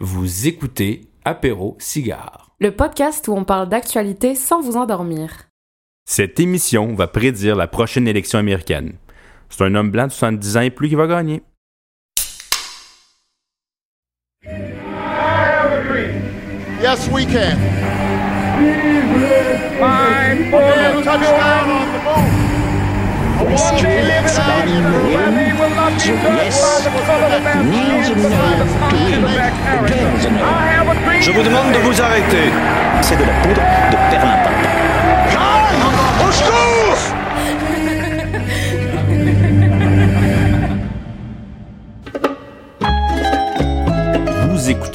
Vous écoutez Apéro Cigare. Le podcast où on parle d'actualité sans vous endormir. Cette émission va prédire la prochaine élection américaine. C'est un homme blanc de 70 ans et plus qui va gagner. Yes, we can. Touchdown no to win. Girls no. Je vous demande de vous arrêter. C'est de la poudre de perlimpinpin. Au secours!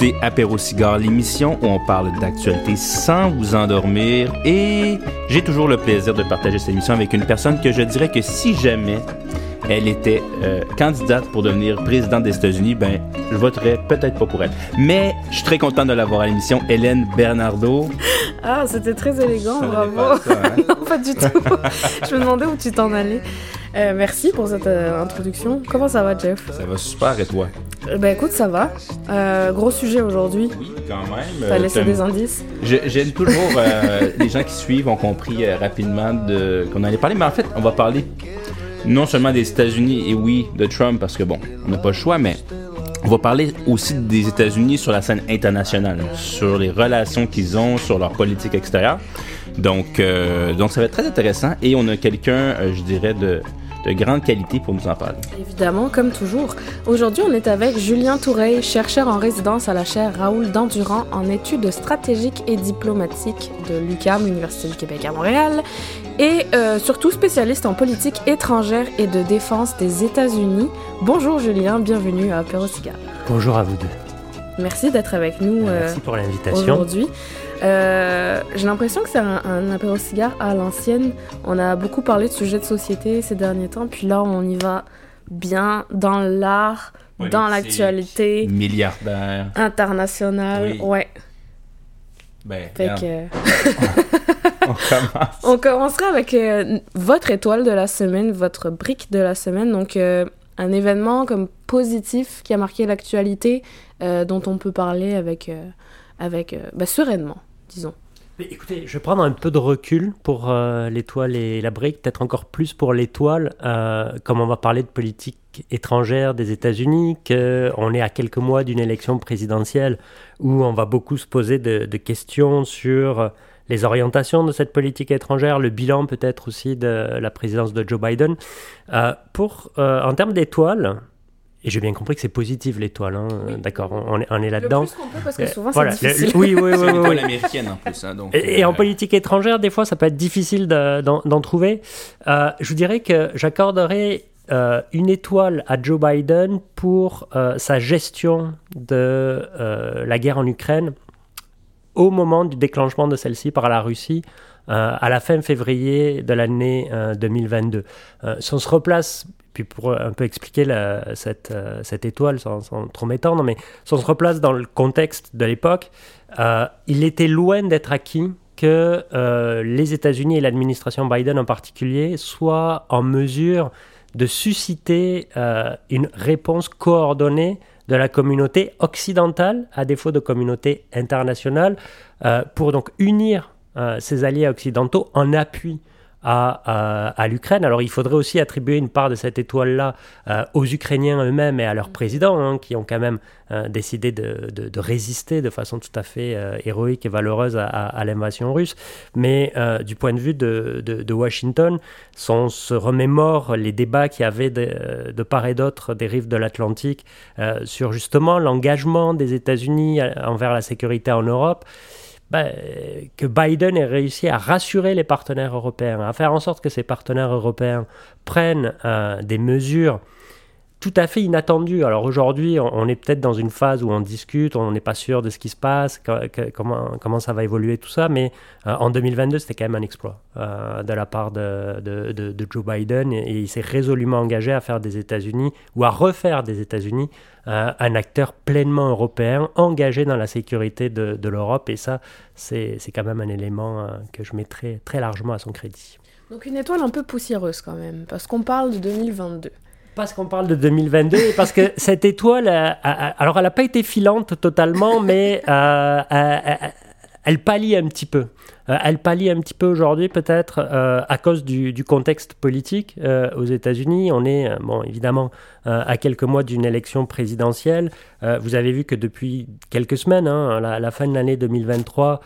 Écoutez Apéro Cigare, l'émission où on parle d'actualité sans vous endormir. Et j'ai toujours le plaisir de partager cette émission avec une personne que je dirais que si jamais elle était euh, candidate pour devenir présidente des États-Unis, ben, je voterais peut-être pas pour elle. Mais je suis très content de l'avoir à l'émission, Hélène Bernardo. Ah, c'était très élégant, Ça bravo. pas, ça, hein? non, pas du tout. Je me demandais où tu t'en allais. Euh, merci pour cette euh, introduction. Comment ça va, Jeff? Ça va super, et toi? Bah écoute, ça va. Euh, gros sujet aujourd'hui. Oui, quand même. T'as laissé des indices? J'aime toujours, euh, les gens qui suivent ont compris euh, rapidement de, qu'on allait parler, mais en fait, on va parler non seulement des États-Unis et oui, de Trump, parce que bon, on n'a pas le choix, mais on va parler aussi des États-Unis sur la scène internationale, sur les relations qu'ils ont, sur leur politique extérieure. Donc, euh, donc ça va être très intéressant et on a quelqu'un, euh, je dirais, de, de grande qualité pour nous en parler. Évidemment, comme toujours. Aujourd'hui, on est avec Julien Toureil, chercheur en résidence à la chaire Raoul Dandurand en études stratégiques et diplomatiques de l'UQAM, l'Université du Québec à Montréal, et euh, surtout spécialiste en politique étrangère et de défense des États-Unis. Bonjour Julien, bienvenue à Apéro. Bonjour à vous deux. Merci d'être avec nous euh, Merci pour l'invitation. aujourd'hui. Euh, J'ai l'impression que c'est un, un apéro cigare à l'ancienne. On a beaucoup parlé de sujets de société ces derniers temps, puis là on y va bien dans l'art, dans l'actualité Milliardaire. internationale. Oui. Ouais. Ben, Fait regarde, que on commence. on commencera avec euh, votre étoile de la semaine, votre brique de la semaine. Donc euh, un événement comme positif qui a marqué l'actualité, dont on peut parler avec avec bah, sereinement, écoutez, je vais prendre un peu de recul pour euh, l'étoile et la brique, peut-être encore plus pour l'étoile, euh, comme on va parler de politique étrangère des États-Unis, qu'on est à quelques mois d'une élection présidentielle où on va beaucoup se poser de, questions sur les orientations de cette politique étrangère, le bilan peut-être aussi de la présidence de Joe Biden. Euh, pour, en termes d'étoiles, et j'ai bien compris que c'est positif l'étoile, hein, d'accord, on, on est, on est là-dedans. Le plus qu'on peut parce que Euh, souvent voilà, c'est le- difficile. le- oui, oui, oui, oui, oui. américaine en plus. Hein, donc, Et, et en euh, politique étrangère, des fois, ça peut être difficile de- d'en d'en trouver. Euh, je vous dirais que j'accorderais euh, une étoile à Joe Biden pour euh, sa gestion de euh, la guerre en Ukraine au moment du déclenchement de celle-ci par la Russie euh, à la fin février de l'année euh, 2022. Euh, si on se replace, puis pour un peu expliquer cette, euh, cette étoile sans, trop m'étendre, mais si on se replace dans le contexte de l'époque, euh, il était loin d'être acquis que euh, les États-Unis et l'administration Biden en particulier soient en mesure de susciter une réponse coordonnée de la communauté occidentale, à défaut de communauté internationale, pour donc unir ses alliés occidentaux en appui à, l'Ukraine. Alors il faudrait aussi attribuer une part de cette étoile-là euh, aux Ukrainiens eux-mêmes et à leur président, hein, qui ont quand même euh, décidé de, de- de résister de façon tout à fait euh, héroïque et valeureuse à, à- à l'invasion russe. Mais du point de vue de, de- Washington, on se remémore les débats qu'il y avait de, part et d'autre des rives de l'Atlantique sur justement l'engagement des États-Unis envers la sécurité en Europe, ben, que Biden ait réussi à rassurer les partenaires européens, à faire en sorte que ces partenaires européens prennent euh, des mesures tout à fait inattendues. Alors aujourd'hui, on, est peut-être dans une phase où on discute, on n'est pas sûr de ce qui se passe, comment, comment ça va évoluer, tout ça, mais euh, en 2022, c'était quand même un exploit euh, de la part de, Joe Biden et, il s'est résolument engagé à faire des États-Unis ou à refaire des États-Unis euh, un acteur pleinement européen engagé dans la sécurité de, de l'Europe et ça, c'est quand même un élément que je mettrai très largement à son crédit. Donc une étoile un peu poussiéreuse quand même, parce qu'on parle de 2022. Parce qu'on parle de 2022 et parce que cette étoile, alors elle n'a pas été filante totalement, mais elle pâlit un petit peu. Euh, elle pâlit un petit peu aujourd'hui peut-être euh, à cause du, contexte politique euh, aux États-Unis. On est bon évidemment à quelques mois d'une élection présidentielle. vous avez vu que depuis quelques semaines, hein, à la, fin de l'année 2023,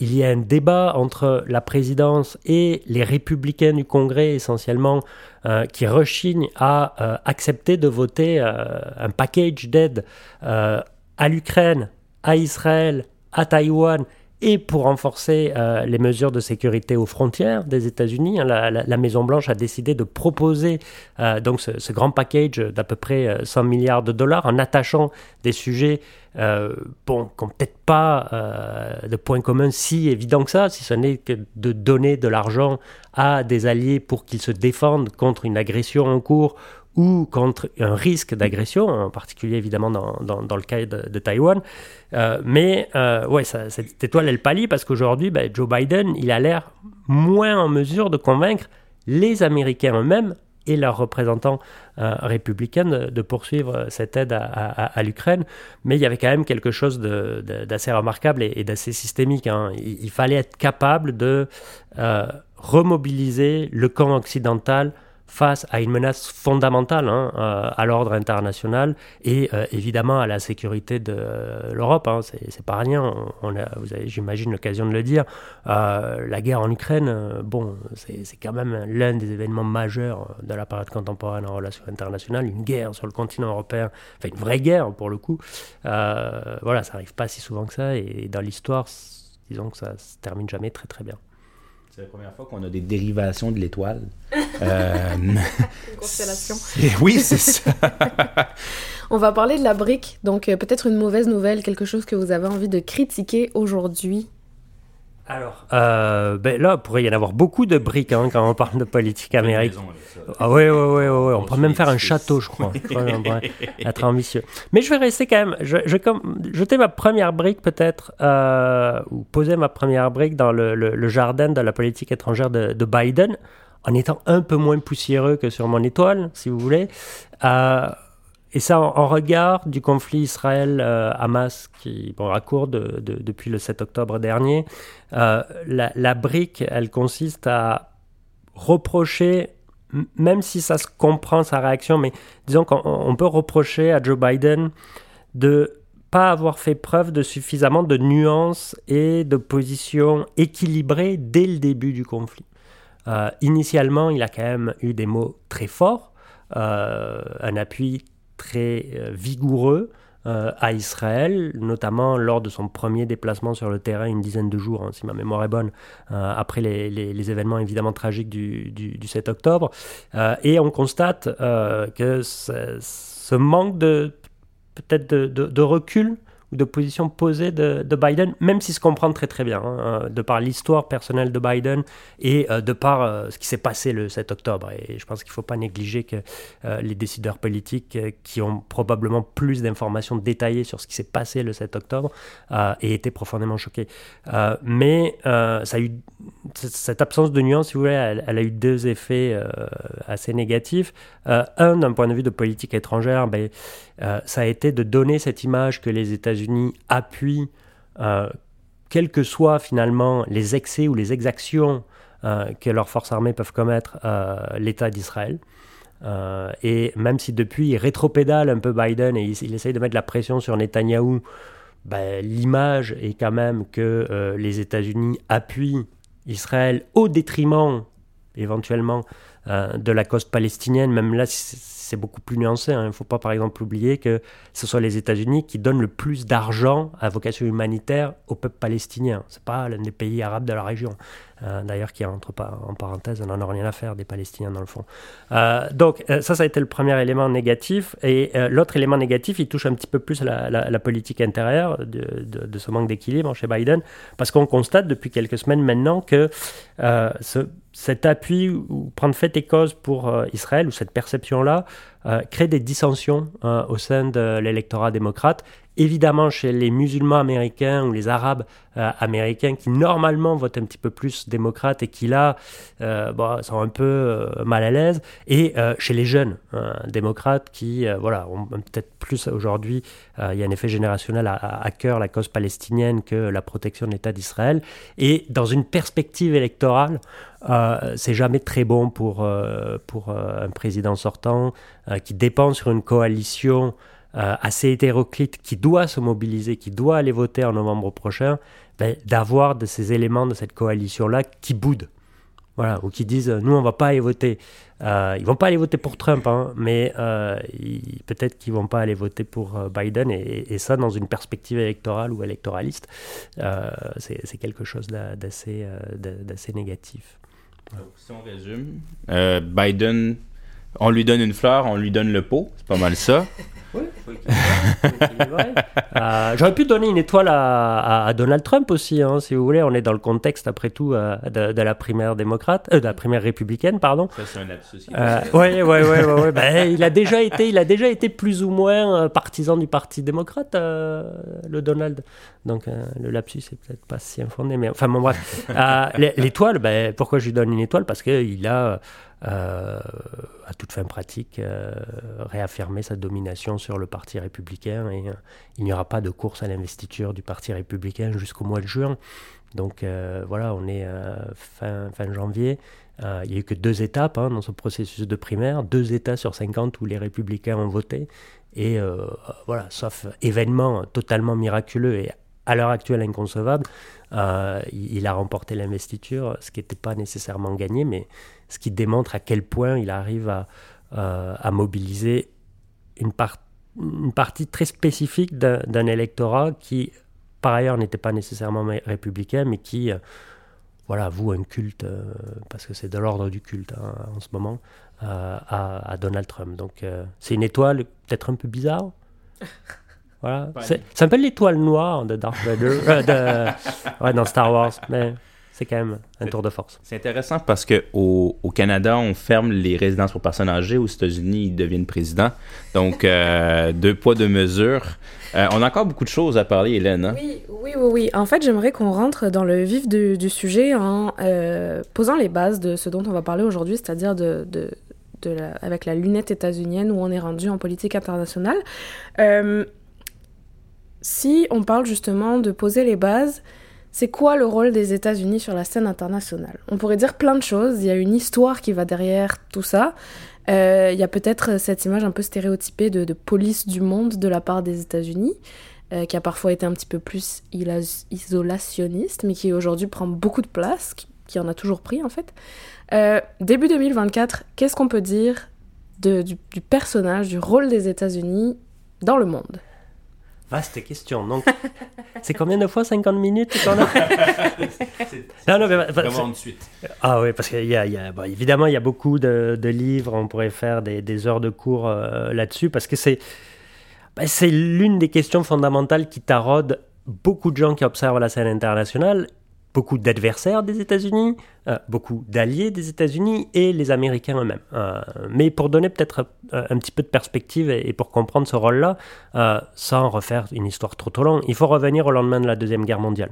il y a un débat entre la présidence et les républicains du Congrès essentiellement qui rechignent à accepter de voter un package d'aide à l'Ukraine, à Israël, à Taïwan et pour renforcer euh, les mesures de sécurité aux frontières des États-Unis, hein, la, Maison-Blanche a décidé de proposer euh, donc ce, grand package d'à peu près 100 euh, milliards de dollars en attachant des sujets bon, qui n'ont peut-être pas de points communs si évidents que ça, si ce n'est que de donner de l'argent à des alliés pour qu'ils se défendent contre une agression en cours ou contre un risque d'agression, en particulier évidemment dans, dans, le cas de, de Taïwan. Euh, mais euh, ouais, cette étoile, elle pâlit parce qu'aujourd'hui, ben, Joe Biden, il a l'air moins en mesure de convaincre les Américains eux-mêmes et leurs représentants euh, républicains de, poursuivre cette aide à, l'Ukraine. Mais il y avait quand même quelque chose d'assez remarquable et, d'assez systémique. Hein. Il, il, fallait être capable de remobiliser le camp occidental face à une menace fondamentale hein, euh, à l'ordre international et euh, évidemment à la sécurité de l'Europe. Hein, c'est pas rien, vous avez, j'imagine, l'occasion de le dire. Euh, la guerre en Ukraine, bon, c'est quand même l'un des événements majeurs de la période contemporaine en relations internationales. Une guerre sur le continent européen, enfin une vraie guerre pour le coup. voilà, ça arrive pas si souvent que ça et dans l'histoire, disons que ça se termine jamais très très bien. C'est la première fois qu'on a des dérivations de l'étoile. euh... Une constellation. Oui, c'est ça. On va parler de la brique. Donc, euh, peut-être une mauvaise nouvelle, quelque chose que vous avez envie de critiquer aujourd'hui alors, euh, ben là, il pourrait y en avoir beaucoup de briques hein, quand on parle de politique américaine. Ah oui, oui, oui, on pourrait même faire un château, je crois. être ambitieux. Mais je vais rester quand même, je, vais comme, jeter ma première brique peut-être, euh, ou poser ma première brique dans le, jardin de la politique étrangère de, Biden, en étant un peu moins poussiéreux que sur mon étoile, si vous voulez. Euh, et ça, en, regard du conflit Israël-Hamas qui bon, cours de, depuis le 7 octobre dernier, euh, la, brique, elle consiste à reprocher, même si ça se comprend sa réaction, mais disons qu'on peut reprocher à Joe Biden de pas avoir fait preuve de suffisamment de nuances et de positions équilibrées dès le début du conflit. Euh, initialement, il a quand même eu des mots très forts, euh, un appui très euh, vigoureux euh, à Israël, notamment lors de son premier déplacement sur le terrain, une dizaine de jours, hein, si ma mémoire est bonne, euh, après les, événements évidemment tragiques du, du, 7 octobre. et on constate que ce, manque de peut-être de, recul de position posée de, Biden, même si se comprend très très bien, hein, euh, de par l'histoire personnelle de Biden et euh, de par euh, ce qui s'est passé le 7 octobre. Et je pense qu'il ne faut pas négliger que les décideurs politiques qui ont probablement plus d'informations détaillées sur ce qui s'est passé le 7 octobre aient été profondément choqués. mais ça a eu, cette absence de nuance, si vous voulez, elle, a eu deux effets assez négatifs. un, d'un point de vue de politique étrangère, ben, ça a été de donner cette image que les États-Unis appuient, euh, quels que soient finalement les excès ou les exactions euh, que leurs forces armées peuvent commettre euh, l'État d'Israël. et même si depuis il rétropédale un peu Biden et il, essaye de mettre la pression sur Netanyahou, ben, l'image est quand même que les États-Unis appuient Israël au détriment éventuellement de la cause palestinienne, même là c'est beaucoup plus nuancé. Hein. Il ne faut pas, par exemple, oublier que ce sont les États-Unis qui donnent le plus d'argent à vocation humanitaire au peuple palestinien. Ce n'est pas l'un des pays arabes de la région. Euh, d'ailleurs, qui, entre en parenthèse, on n'en a rien à faire des Palestiniens dans le fond. Euh, donc, euh, ça, ça a été le premier élément négatif. Et l'autre élément négatif, il touche un petit peu plus la, la, politique intérieure de, ce manque d'équilibre chez Biden, parce qu'on constate depuis quelques semaines maintenant que ce, cet appui ou prendre fait et cause pour Israël, ou cette perception-là, crée des dissensions au sein de l'électorat démocrate évidemment chez les musulmans américains ou les arabes euh, américains qui normalement votent un petit peu plus démocrates et qui là euh, sont un peu euh, mal à l'aise, et chez les jeunes hein, démocrates qui voilà, ont peut-être plus aujourd'hui, il y a un effet générationnel à, à, cœur la cause palestinienne que la protection de l'État d'Israël, et dans une perspective électorale, c'est jamais très bon pour, pour un président sortant qui dépend sur une coalition euh, assez hétéroclite qui doit se mobiliser, qui doit aller voter en novembre prochain, ben, d'avoir de ces éléments de cette coalition-là qui boudent. Voilà, ou qui disent nous on va pas aller voter. Euh, ils vont pas aller voter pour Trump, hein, mais euh, peut-être qu'ils vont pas aller voter pour euh, Biden et, ça dans une perspective électorale ou électoraliste, c'est quelque chose d'assez d'assez négatif. si on résume, Biden, on lui donne une fleur, on lui donne le pot, c'est pas mal ça. Euh, j'aurais pu donner une étoile à, Donald Trump aussi, hein, si vous voulez. On est dans le contexte, après tout, euh, de, la primaire démocrate, euh, de la primaire républicaine, pardon. Ça, c'est un lapsus. oui, oui, oui. Il, a déjà été, il a déjà été plus ou moins partisan du Parti démocrate, le Donald. Donc, le lapsus est peut-être pas si infondé, mais enfin, bon, bref. L'étoile, ben, pourquoi je lui donne une étoile? Parce qu'il a euh, à toute fin pratique, euh, réaffirmer sa domination sur le Parti républicain et euh, il n'y aura pas de course à l'investiture du Parti républicain jusqu'au mois de juin. Donc voilà, on est fin, fin janvier. il n'y a eu que deux étapes hein, dans ce processus de primaire, deux États sur 50 où les républicains ont voté. Et voilà, sauf événement totalement miraculeux et à l'heure actuelle inconcevable, il a remporté l'investiture, ce qui n'était pas nécessairement gagné, mais ce qui démontre à quel point il arrive à, euh, à mobiliser une, une, partie très spécifique d'un électorat qui, par ailleurs, n'était pas nécessairement républicain, mais qui, euh, voilà, voue un culte, euh, parce que c'est de l'ordre du culte hein, en ce moment, à, à, Donald Trump. Donc, c'est une étoile peut-être un peu bizarre. Voilà. C'est un peu l'étoile noire de Darth Vader, de, ouais, dans Star Wars, mais c'est quand même un tour de force. C'est intéressant parce que au, Canada, on ferme les résidences pour personnes âgées. Aux États-Unis, ils deviennent présidents. Donc, euh, deux poids, deux mesures. Euh, on a encore beaucoup de choses à parler, Hélène. Hein? Oui, oui, oui, oui. En fait, j'aimerais qu'on rentre dans le vif du, sujet en euh, posant les bases de ce dont on va parler aujourd'hui, c'est-à-dire de, de, la, avec la lunette états-unienne où on est rendu en politique internationale. si on parle justement de poser les bases, c'est quoi le rôle des États-Unis sur la scène internationale? On pourrait dire plein de choses. Il y a une histoire qui va derrière tout ça. Euh, il y a peut-être cette image un peu stéréotypée de, police du monde de la part des États-Unis, euh, qui a parfois été un petit peu plus isolationniste, mais qui aujourd'hui prend beaucoup de place, qui, en a toujours pris en fait. Euh, début 2024, qu'est-ce qu'on peut dire du personnage, du rôle des États-Unis dans le monde? Vaste question. Donc, c'est combien de fois 50 minutes qu'on a? Non, non, mais, vraiment de suite. Ah oui, parce qu'il y a, y a évidemment, il y a beaucoup de, livres, on pourrait faire des, des heures de cours euh, là-dessus, parce que c'est ben, c'est l'une des questions fondamentales qui taraude beaucoup de gens qui observent la scène internationale beaucoup d'adversaires des États-Unis, euh, beaucoup d'alliés des États-Unis et les Américains eux-mêmes. Euh, mais pour donner peut-être euh, un petit peu de perspective et, pour comprendre ce rôle-là, sans refaire une histoire trop trop longue, il faut revenir au lendemain de la Deuxième Guerre mondiale.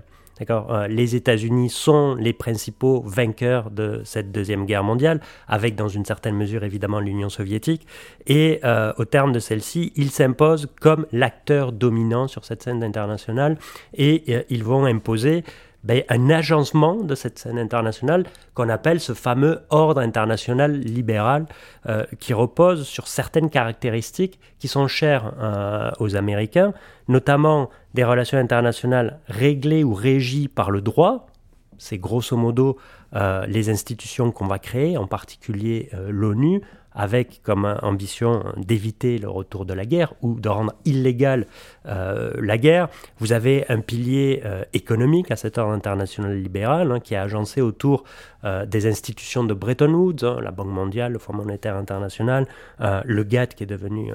les États-Unis sont les principaux vainqueurs de cette Deuxième Guerre mondiale, avec dans une certaine mesure évidemment l'Union soviétique. Et au terme de celle-ci, ils s'imposent comme l'acteur dominant sur cette scène internationale et ils vont imposer ben, un agencement de cette scène internationale qu'on appelle ce fameux ordre international libéral euh, qui repose sur certaines caractéristiques qui sont chères euh, aux Américains, notamment des relations internationales réglées ou régies par le droit. C'est grosso modo euh, les institutions qu'on va créer, en particulier l'ONU, avec comme ambition d'éviter le retour de la guerre ou de rendre illégale euh, la guerre. Vous avez un pilier euh, économique à cet ordre international libéral hein, qui est agencé autour euh, des institutions de Bretton Woods, hein, la Banque mondiale, le Fonds monétaire international, le GATT qui est devenu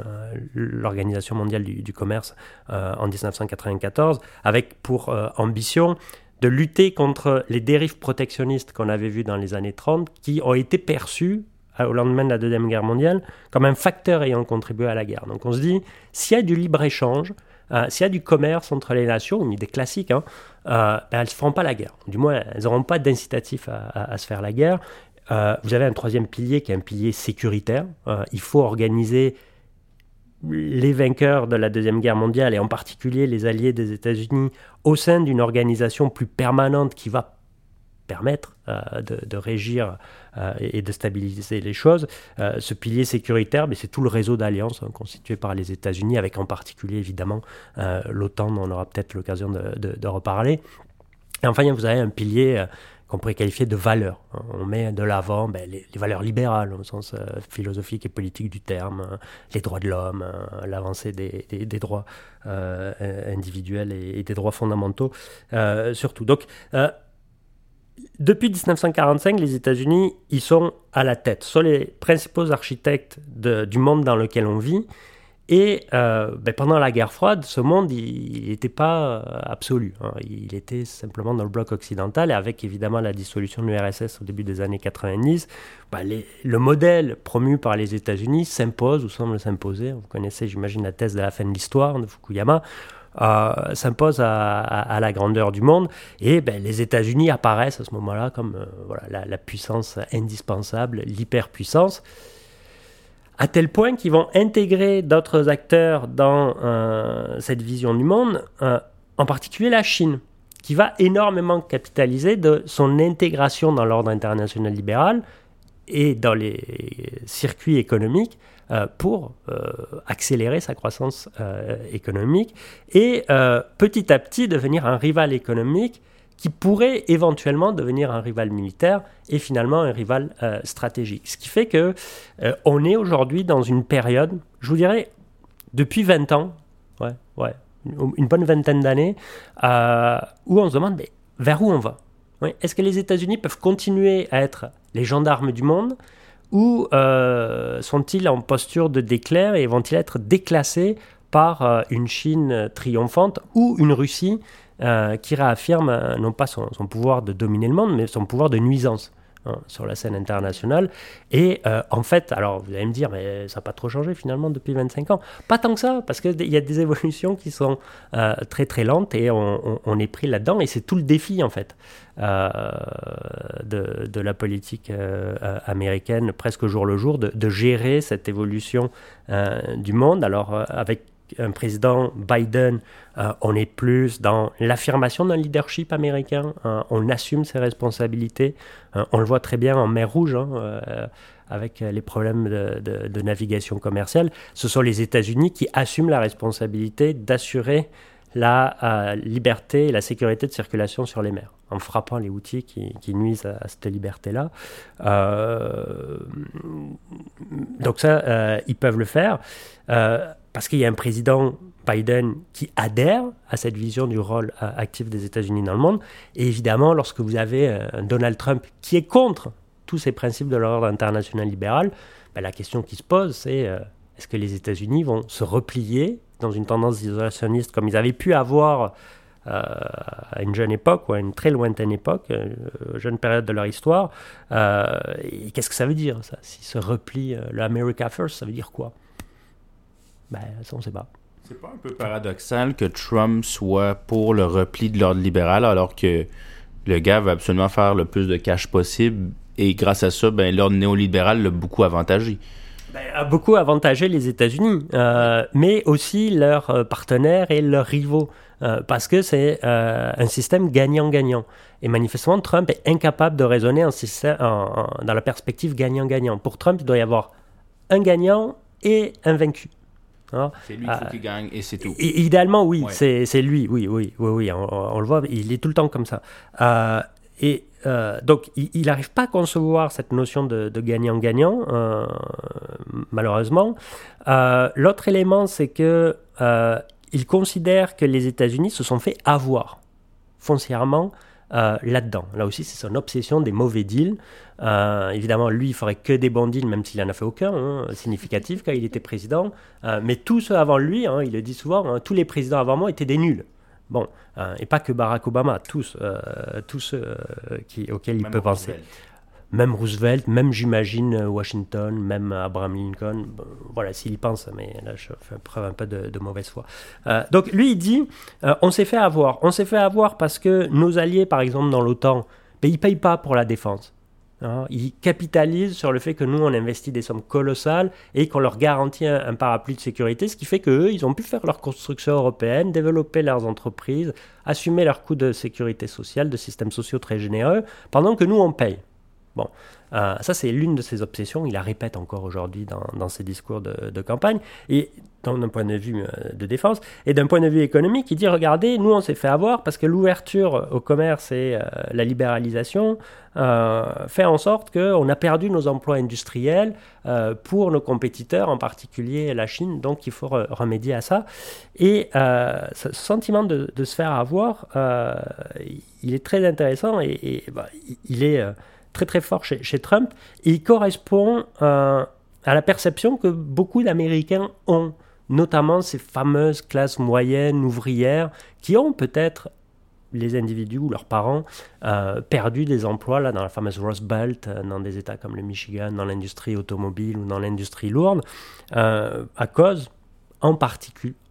l'Organisation mondiale du, du commerce en 1994, avec pour ambition de lutter contre les dérives protectionnistes qu'on avait vues dans les années 30 qui ont été perçues au lendemain de la Deuxième Guerre mondiale comme un facteur ayant contribué à la guerre. Donc on se dit, s'il y a du libre-échange, euh, s'il y a du commerce entre les nations, une idée classique, euh, elles ne se feront pas la guerre. Du moins, elles n'auront pas d'incitatif à, se faire la guerre. vous avez un troisième pilier qui est un pilier sécuritaire. il faut organiser les vainqueurs de la Deuxième Guerre mondiale, et en particulier les alliés des États-Unis, au sein d'une organisation plus permanente qui va permettre euh, de, régir euh, et de stabiliser les choses. Euh, ce pilier sécuritaire, c'est tout le réseau d'alliances hein, constitué par les États-Unis, avec en particulier évidemment l'OTAN, on aura peut-être l'occasion de, reparler. Enfin, vous avez un pilier qu'on pourrait qualifier de valeurs. Hein. On met de l'avant ben, les, valeurs libérales au sens philosophique et politique du terme, hein, les droits de l'homme, l'avancée des, droits individuels et, et, des droits fondamentaux surtout. Donc, depuis 1945, les États-Unis, ils sont à la tête, sont les principaux architectes du monde dans lequel on vit. Et euh, ben, pendant la guerre froide, ce monde, il n'était pas euh, absolu. Hein. Il était simplement dans le bloc occidental, et avec évidemment la dissolution de l'URSS au début des années 90, ben, le modèle promu par les États-Unis s'impose ou semble s'imposer. Vous connaissez, j'imagine, la thèse de la fin de l'histoire de Fukuyama. Euh, s'impose à, la grandeur du monde. Et ben, les États-Unis apparaissent à ce moment-là comme euh, voilà, la, puissance indispensable, l'hyperpuissance, à tel point qu'ils vont intégrer d'autres acteurs dans euh, cette vision du monde, en particulier la Chine, qui va énormément capitaliser de son intégration dans l'ordre international libéral et dans les circuits économiques euh, pour euh, accélérer sa croissance euh, économique et petit à petit devenir un rival économique qui pourrait éventuellement devenir un rival militaire et finalement un rival stratégique. Ce qui fait que on est aujourd'hui dans une période, je vous dirais, depuis 20 ans, ouais, ouais, une bonne vingtaine d'années, où on se demande mais, vers où on va? Est-ce que les États-Unis peuvent continuer à être les gendarmes du monde ou euh, sont-ils en posture de déclair et vont-ils être déclassés par euh, une Chine triomphante ou une Russie euh, qui réaffirme non pas son, pouvoir de dominer le monde, mais son pouvoir de nuisance? Hein, sur la scène internationale. Et euh, en fait, alors vous allez me dire, mais ça n'a pas trop changé finalement depuis 25 ans. Pas tant que ça, parce qu'il y a des évolutions qui sont euh, très très lentes et on, est pris là-dedans. Et c'est tout le défi en fait euh, de, de, la politique américaine, presque jour le jour, de, de gérer cette évolution du monde. Alors avec un président Biden, euh, on est plus dans l'affirmation d'un leadership américain. Hein. on assume ses responsabilités. Hein. on le voit très bien en mer Rouge. Hein, euh, avec les problèmes de, navigation commerciale, ce sont les États-Unis qui assument la responsabilité d'assurer la euh, liberté et la sécurité de circulation sur les mers, en frappant les outils qui, nuisent à, cette liberté-là. donc ça, ils peuvent le faire parce qu'il y a un président Biden qui adhère à cette vision du rôle euh, actif des États-Unis dans le monde. Et évidemment, lorsque vous avez euh, un Donald Trump qui est contre tous ces principes de l'ordre international libéral, ben, la question qui se pose, c'est euh, est-ce que les États-Unis vont se replier dans une tendance isolationniste comme ils avaient pu avoir à une jeune époque ou à une très lointaine époque, une jeune période de leur histoire. et qu'est-ce que ça veut dire, ça? Si se replie, le America First, ça veut dire quoi? Ben, ça, on sait pas. C'est pas un peu paradoxal que Trump soit pour le repli de l'ordre libéral alors que le gars veut absolument faire le plus de cash possible et grâce à ça, ben, l'ordre néolibéral l'a beaucoup avantagé. Ben, a beaucoup avantagé les États-Unis, euh, mais aussi leurs euh, partenaires et leurs rivaux, euh, parce que c'est un système gagnant-gagnant. Et manifestement, Trump est incapable de raisonner en, dans la perspective gagnant-gagnant. Pour Trump, il doit y avoir un gagnant et un vaincu. Hein? C'est lui qui gagne et c'est tout. idéalement, oui, c'est lui, oui, oui, oui, oui on, le voit, il est tout le temps comme ça. Euh, et euh, donc, il n'arrive pas à concevoir cette notion de gagnant-gagnant, euh, malheureusement. L'autre élément, c'est que il considère que les États-Unis se sont fait avoir foncièrement euh, là-dedans. Là aussi, c'est son obsession des mauvais deals. Euh, évidemment, lui, il ferait que des bons deals, même s'il n'en a fait aucun hein, significatif quand il était président. Euh, mais tous ceux avant lui, hein, il le dit souvent, hein, tous les présidents avant moi étaient des nuls. Bon, et pas que Barack Obama, tous, tous ceux qui, auxquels il peut penser. Même Roosevelt, même j'imagine Washington, même Abraham Lincoln. voilà, s'il y pense, mais là je fais preuve un peu de, mauvaise foi. Euh, donc lui, il dit euh, on s'est fait avoir. On s'est fait avoir parce que nos alliés, par exemple, dans l'OTAN, ben, ils ne payent pas pour la défense. Hein. ils capitalisent sur le fait que nous, on investit des sommes colossales et qu'on leur garantit un, parapluie de sécurité, ce qui fait qu'eux, ils ont pu faire leur construction européenne, développer leurs entreprises, assumer leurs coûts de sécurité sociale, de systèmes sociaux très généreux, pendant que nous, on paye. Bon, euh, ça c'est l'une de ses obsessions, il la répète encore aujourd'hui dans, ses discours de, campagne, et d'un point de vue euh, de défense, et d'un point de vue économique, il dit, regardez, nous on s'est fait avoir parce que l'ouverture au commerce et euh, la libéralisation fait en sorte qu'on a perdu nos emplois industriels pour nos compétiteurs, en particulier la Chine, donc il faut remédier à ça. Et ce sentiment de, se faire avoir, il est très intéressant et, bah, il est très très fort chez, Trump. Il correspond euh, à la perception que beaucoup d'Américains ont, notamment ces fameuses classes moyennes, ouvrières, qui ont peut-être les individus ou leurs parents euh, perdu des emplois là, dans la fameuse Rust Belt, euh, dans des États comme le Michigan, dans l'industrie automobile ou dans l'industrie lourde, à cause, en,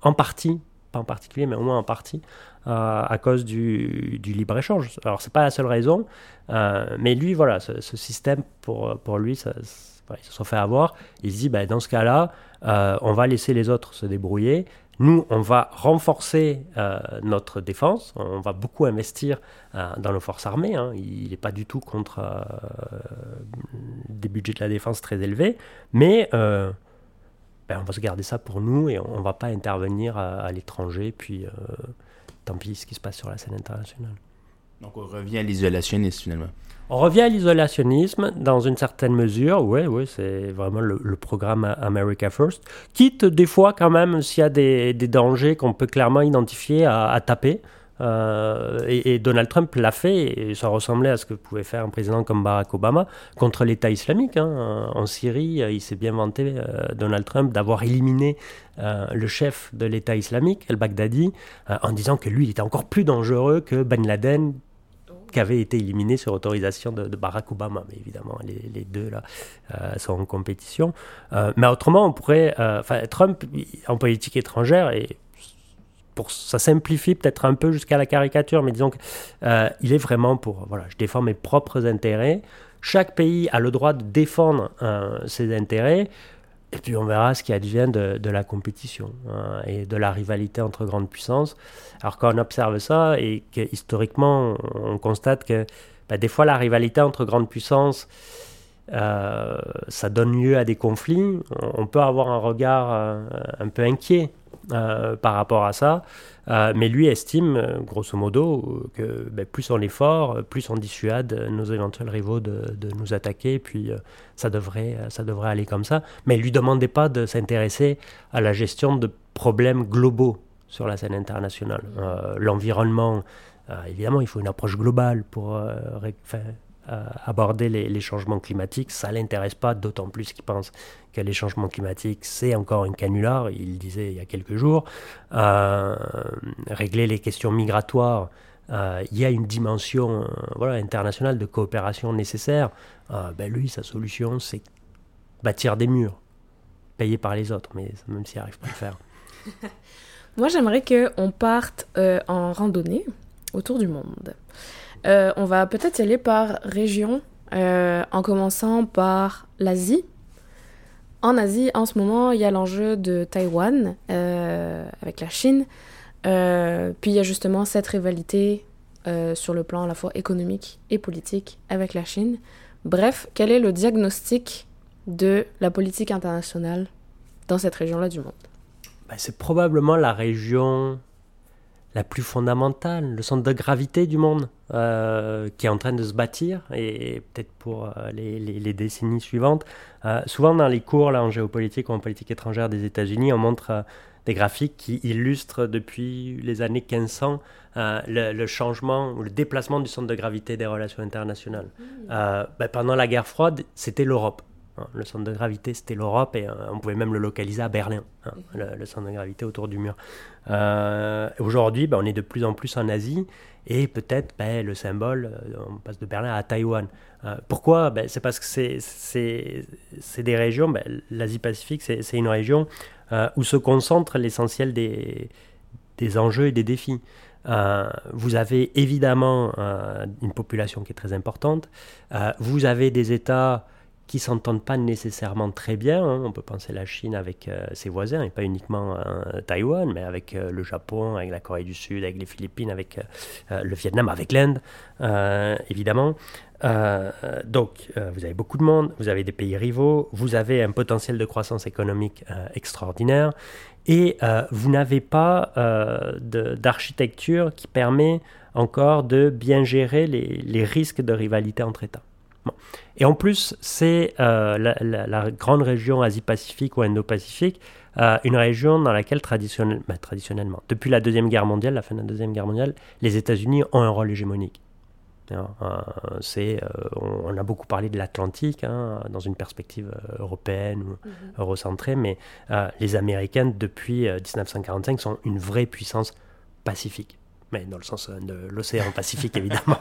en partie, pas en particulier, mais au moins en partie, à cause du, libre-échange. Alors, c'est pas la seule raison, euh, mais lui, voilà, ce, système, pour, lui, ça, il se sont fait avoir. Il se dit, ben, dans ce cas-là, euh, on va laisser les autres se débrouiller. Nous, on va renforcer euh, notre défense. On va beaucoup investir dans nos forces armées. Hein. Il n'est pas du tout contre des budgets de la défense très élevés. Mais ben, on va se garder ça pour nous et on ne va pas intervenir à, à l'étranger. Puis tant pis ce qui se passe sur la scène internationale. Donc on revient à l'isolationnisme finalement. On revient à l'isolationnisme dans une certaine mesure, oui, oui, c'est vraiment le, programme America First, quitte des fois quand même s'il y a des, des dangers qu'on peut clairement identifier à taper. Euh, et, Donald Trump l'a fait, et ça ressemblait à ce que pouvait faire un président comme Barack Obama contre l'État islamique. Hein. En Syrie, il s'est bien vanté, euh, Donald Trump, d'avoir éliminé euh, le chef de l'État islamique, el-Baghdadi, en disant que lui, il était encore plus dangereux que Ben Laden, qui avait été éliminé sur autorisation de, Barack Obama. Mais évidemment, les, deux là sont en compétition. mais autrement, on pourrait. Trump, en politique étrangère, et pour, ça simplifie peut-être un peu jusqu'à la caricature, mais disons qu'il euh, est vraiment pour, voilà, je défends mes propres intérêts. Chaque pays a le droit de défendre euh, ses intérêts, et puis on verra ce qui advient de, la compétition hein, et de la rivalité entre grandes puissances. Alors quand on observe ça, et que historiquement on constate que bah, des fois la rivalité entre grandes puissances, euh, ça donne lieu à des conflits, on peut avoir un regard un peu inquiet euh, par rapport à ça. Euh, mais lui estime, euh, grosso modo, que ben, plus on est fort, plus on dissuade nos éventuels rivaux de, nous attaquer, puis ça, devrait, ça devrait aller comme ça. Mais il lui demandait pas de s'intéresser à la gestion de problèmes globaux sur la scène internationale. L'environnement, évidemment, il faut une approche globale pour aborder les, changements climatiques. Ça l'intéresse pas, d'autant plus qu'il pense que les changements climatiques, c'est encore un canular, il disait il y a quelques jours. Euh, régler les questions migratoires, euh, il y a une dimension euh, voilà, internationale de coopération nécessaire. ben lui, sa solution, c'est bâtir des murs, payés par les autres, mais même s'il n'arrive pas à le faire. Moi, j'aimerais qu'on parte en randonnée autour du monde. On va peut-être y aller par région, en commençant par l'Asie, en Asie, en ce moment, il y a l'enjeu de Taïwan euh, avec la Chine. Euh, puis il y a justement cette rivalité euh, sur le plan à la fois économique et politique avec la Chine. Bref, quel est le diagnostic de la politique internationale dans cette région-là du monde? Bah, C'est probablement la région la plus fondamentale, le centre de gravité du monde, euh, qui est en train de se bâtir, et, peut-être pour euh, les, décennies suivantes. Euh, souvent dans les cours là, en géopolitique ou en politique étrangère des États-Unis, on montre des graphiques qui illustrent depuis les années 1500 le, changement ou le déplacement du centre de gravité des relations internationales. Mmh. Ben, pendant la guerre froide, c'était l'Europe. Hein. Le centre de gravité, c'était l'Europe et euh, on pouvait même le localiser à Berlin, hein, le, le centre de gravité autour du mur. Euh, Aujourd'hui, ben, on est de plus en plus en Asie et peut-être ben, le symbole, euh, on passe de Berlin à Taïwan. Euh, pourquoi? Ben, C'est parce que c'est- des régions, l'Asie-Pacifique, c'est c'est une région où se concentre l'essentiel des, des enjeux et des défis. Euh, vous avez évidemment euh, une population qui est très importante. Euh, vous avez des États qui s'entendent pas nécessairement très bien. hein. On peut penser la Chine avec euh, ses voisins, et pas uniquement euh, Taïwan, mais avec euh, le Japon, avec la Corée du Sud, avec les Philippines, avec le Vietnam, avec l'Inde, évidemment. Donc, vous avez beaucoup de monde, vous avez des pays rivaux, vous avez un potentiel de croissance économique extraordinaire, et vous n'avez pas d'architecture qui permet encore de bien gérer les risques de rivalité entre États. Bon. Et en plus, c'est euh, la, la- la grande région Asie-Pacifique ou Indo-Pacifique, euh, une région dans laquelle traditionnel- bah, traditionnellement, depuis la Deuxième Guerre mondiale, la fin de la Deuxième Guerre mondiale, les États-Unis ont un rôle hégémonique. Hein, euh, c'est, euh, on, on a beaucoup parlé de l'Atlantique hein, dans une perspective européenne ou eurocentrée, mais les Américains, depuis euh, 1945, sont une vraie puissance pacifique. Mais dans le sens euh, de l'océan Pacifique, évidemment.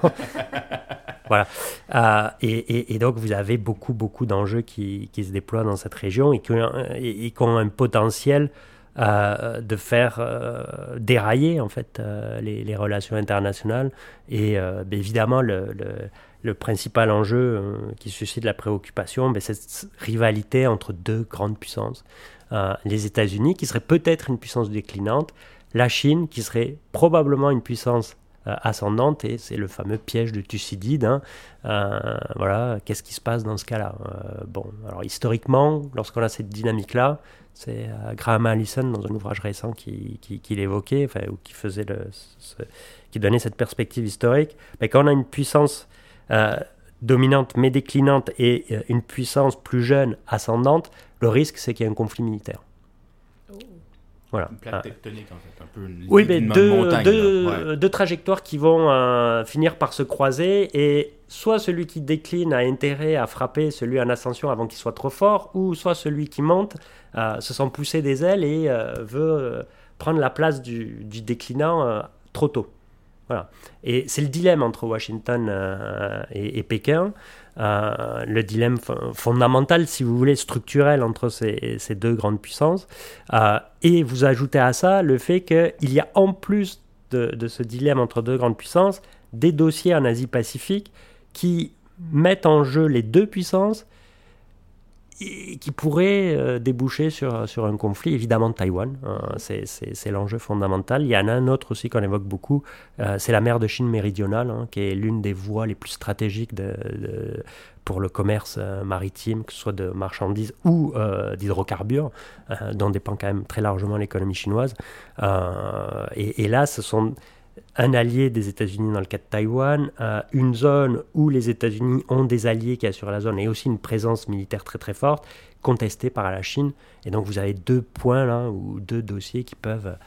voilà. Euh, et, et- donc, vous avez beaucoup, beaucoup d'enjeux qui, qui se déploient dans cette région et qui ont, un potentiel euh, de faire dérailler, en fait, les, relations internationales. Et ben, évidemment, le, le- principal enjeu qui suscite la préoccupation, ben, c'est cette rivalité entre deux grandes puissances. Les États-Unis, qui seraient peut-être une puissance déclinante, la Chine, qui serait probablement une puissance euh, ascendante, et c'est le fameux piège de Thucydide. hein. Euh, voilà, qu'est-ce qui se passe dans ce cas-là? Euh, Bon, alors historiquement, lorsqu'on a cette dynamique-là, c'est Graham Allison dans un ouvrage récent qui, l'évoquait, ou qui faisait le, qui donnait cette perspective historique. Mais quand on a une puissance dominante mais déclinante et une puissance plus jeune ascendante, le risque c'est qu'il y ait un conflit militaire. Voilà. Une plaque Ah. tectonique, en fait. Un peu une, Oui, mais une deux, montagne, deux, là. Ouais. deux trajectoires qui vont euh, finir par se croiser et soit celui qui décline a intérêt à frapper celui en ascension avant qu'il soit trop fort, ou soit celui qui monte euh, se sent pousser des ailes et euh, veut prendre la place du, du déclinant trop tôt. Voilà. Et c'est le dilemme entre Washington et, et Pékin. Euh, le dilemme fo- fondamental, si vous voulez, structurel entre ces, ces deux grandes puissances. Euh, et vous ajoutez à ça le fait qu'il y a en plus de, de ce dilemme entre deux grandes puissances, des dossiers en Asie-Pacifique qui mettent en jeu les deux puissances qui pourraient euh, déboucher sur, sur un conflit, évidemment Taïwan, euh, c'est- l'enjeu fondamental. Il y en a un autre aussi qu'on évoque beaucoup, euh, c'est la mer de Chine méridionale, hein, qui est l'une des voies les plus stratégiques pour le commerce maritime, que ce soit de marchandises ou d'hydrocarbures, dont dépend quand même très largement l'économie chinoise. Et là, ce sont un allié des États-Unis dans le cas de Taïwan, euh, une zone où les États-Unis ont des alliés qui assurent la zone et aussi une présence militaire très très forte, contestée par la Chine. Et donc vous avez deux points là, ou deux dossiers qui peuvent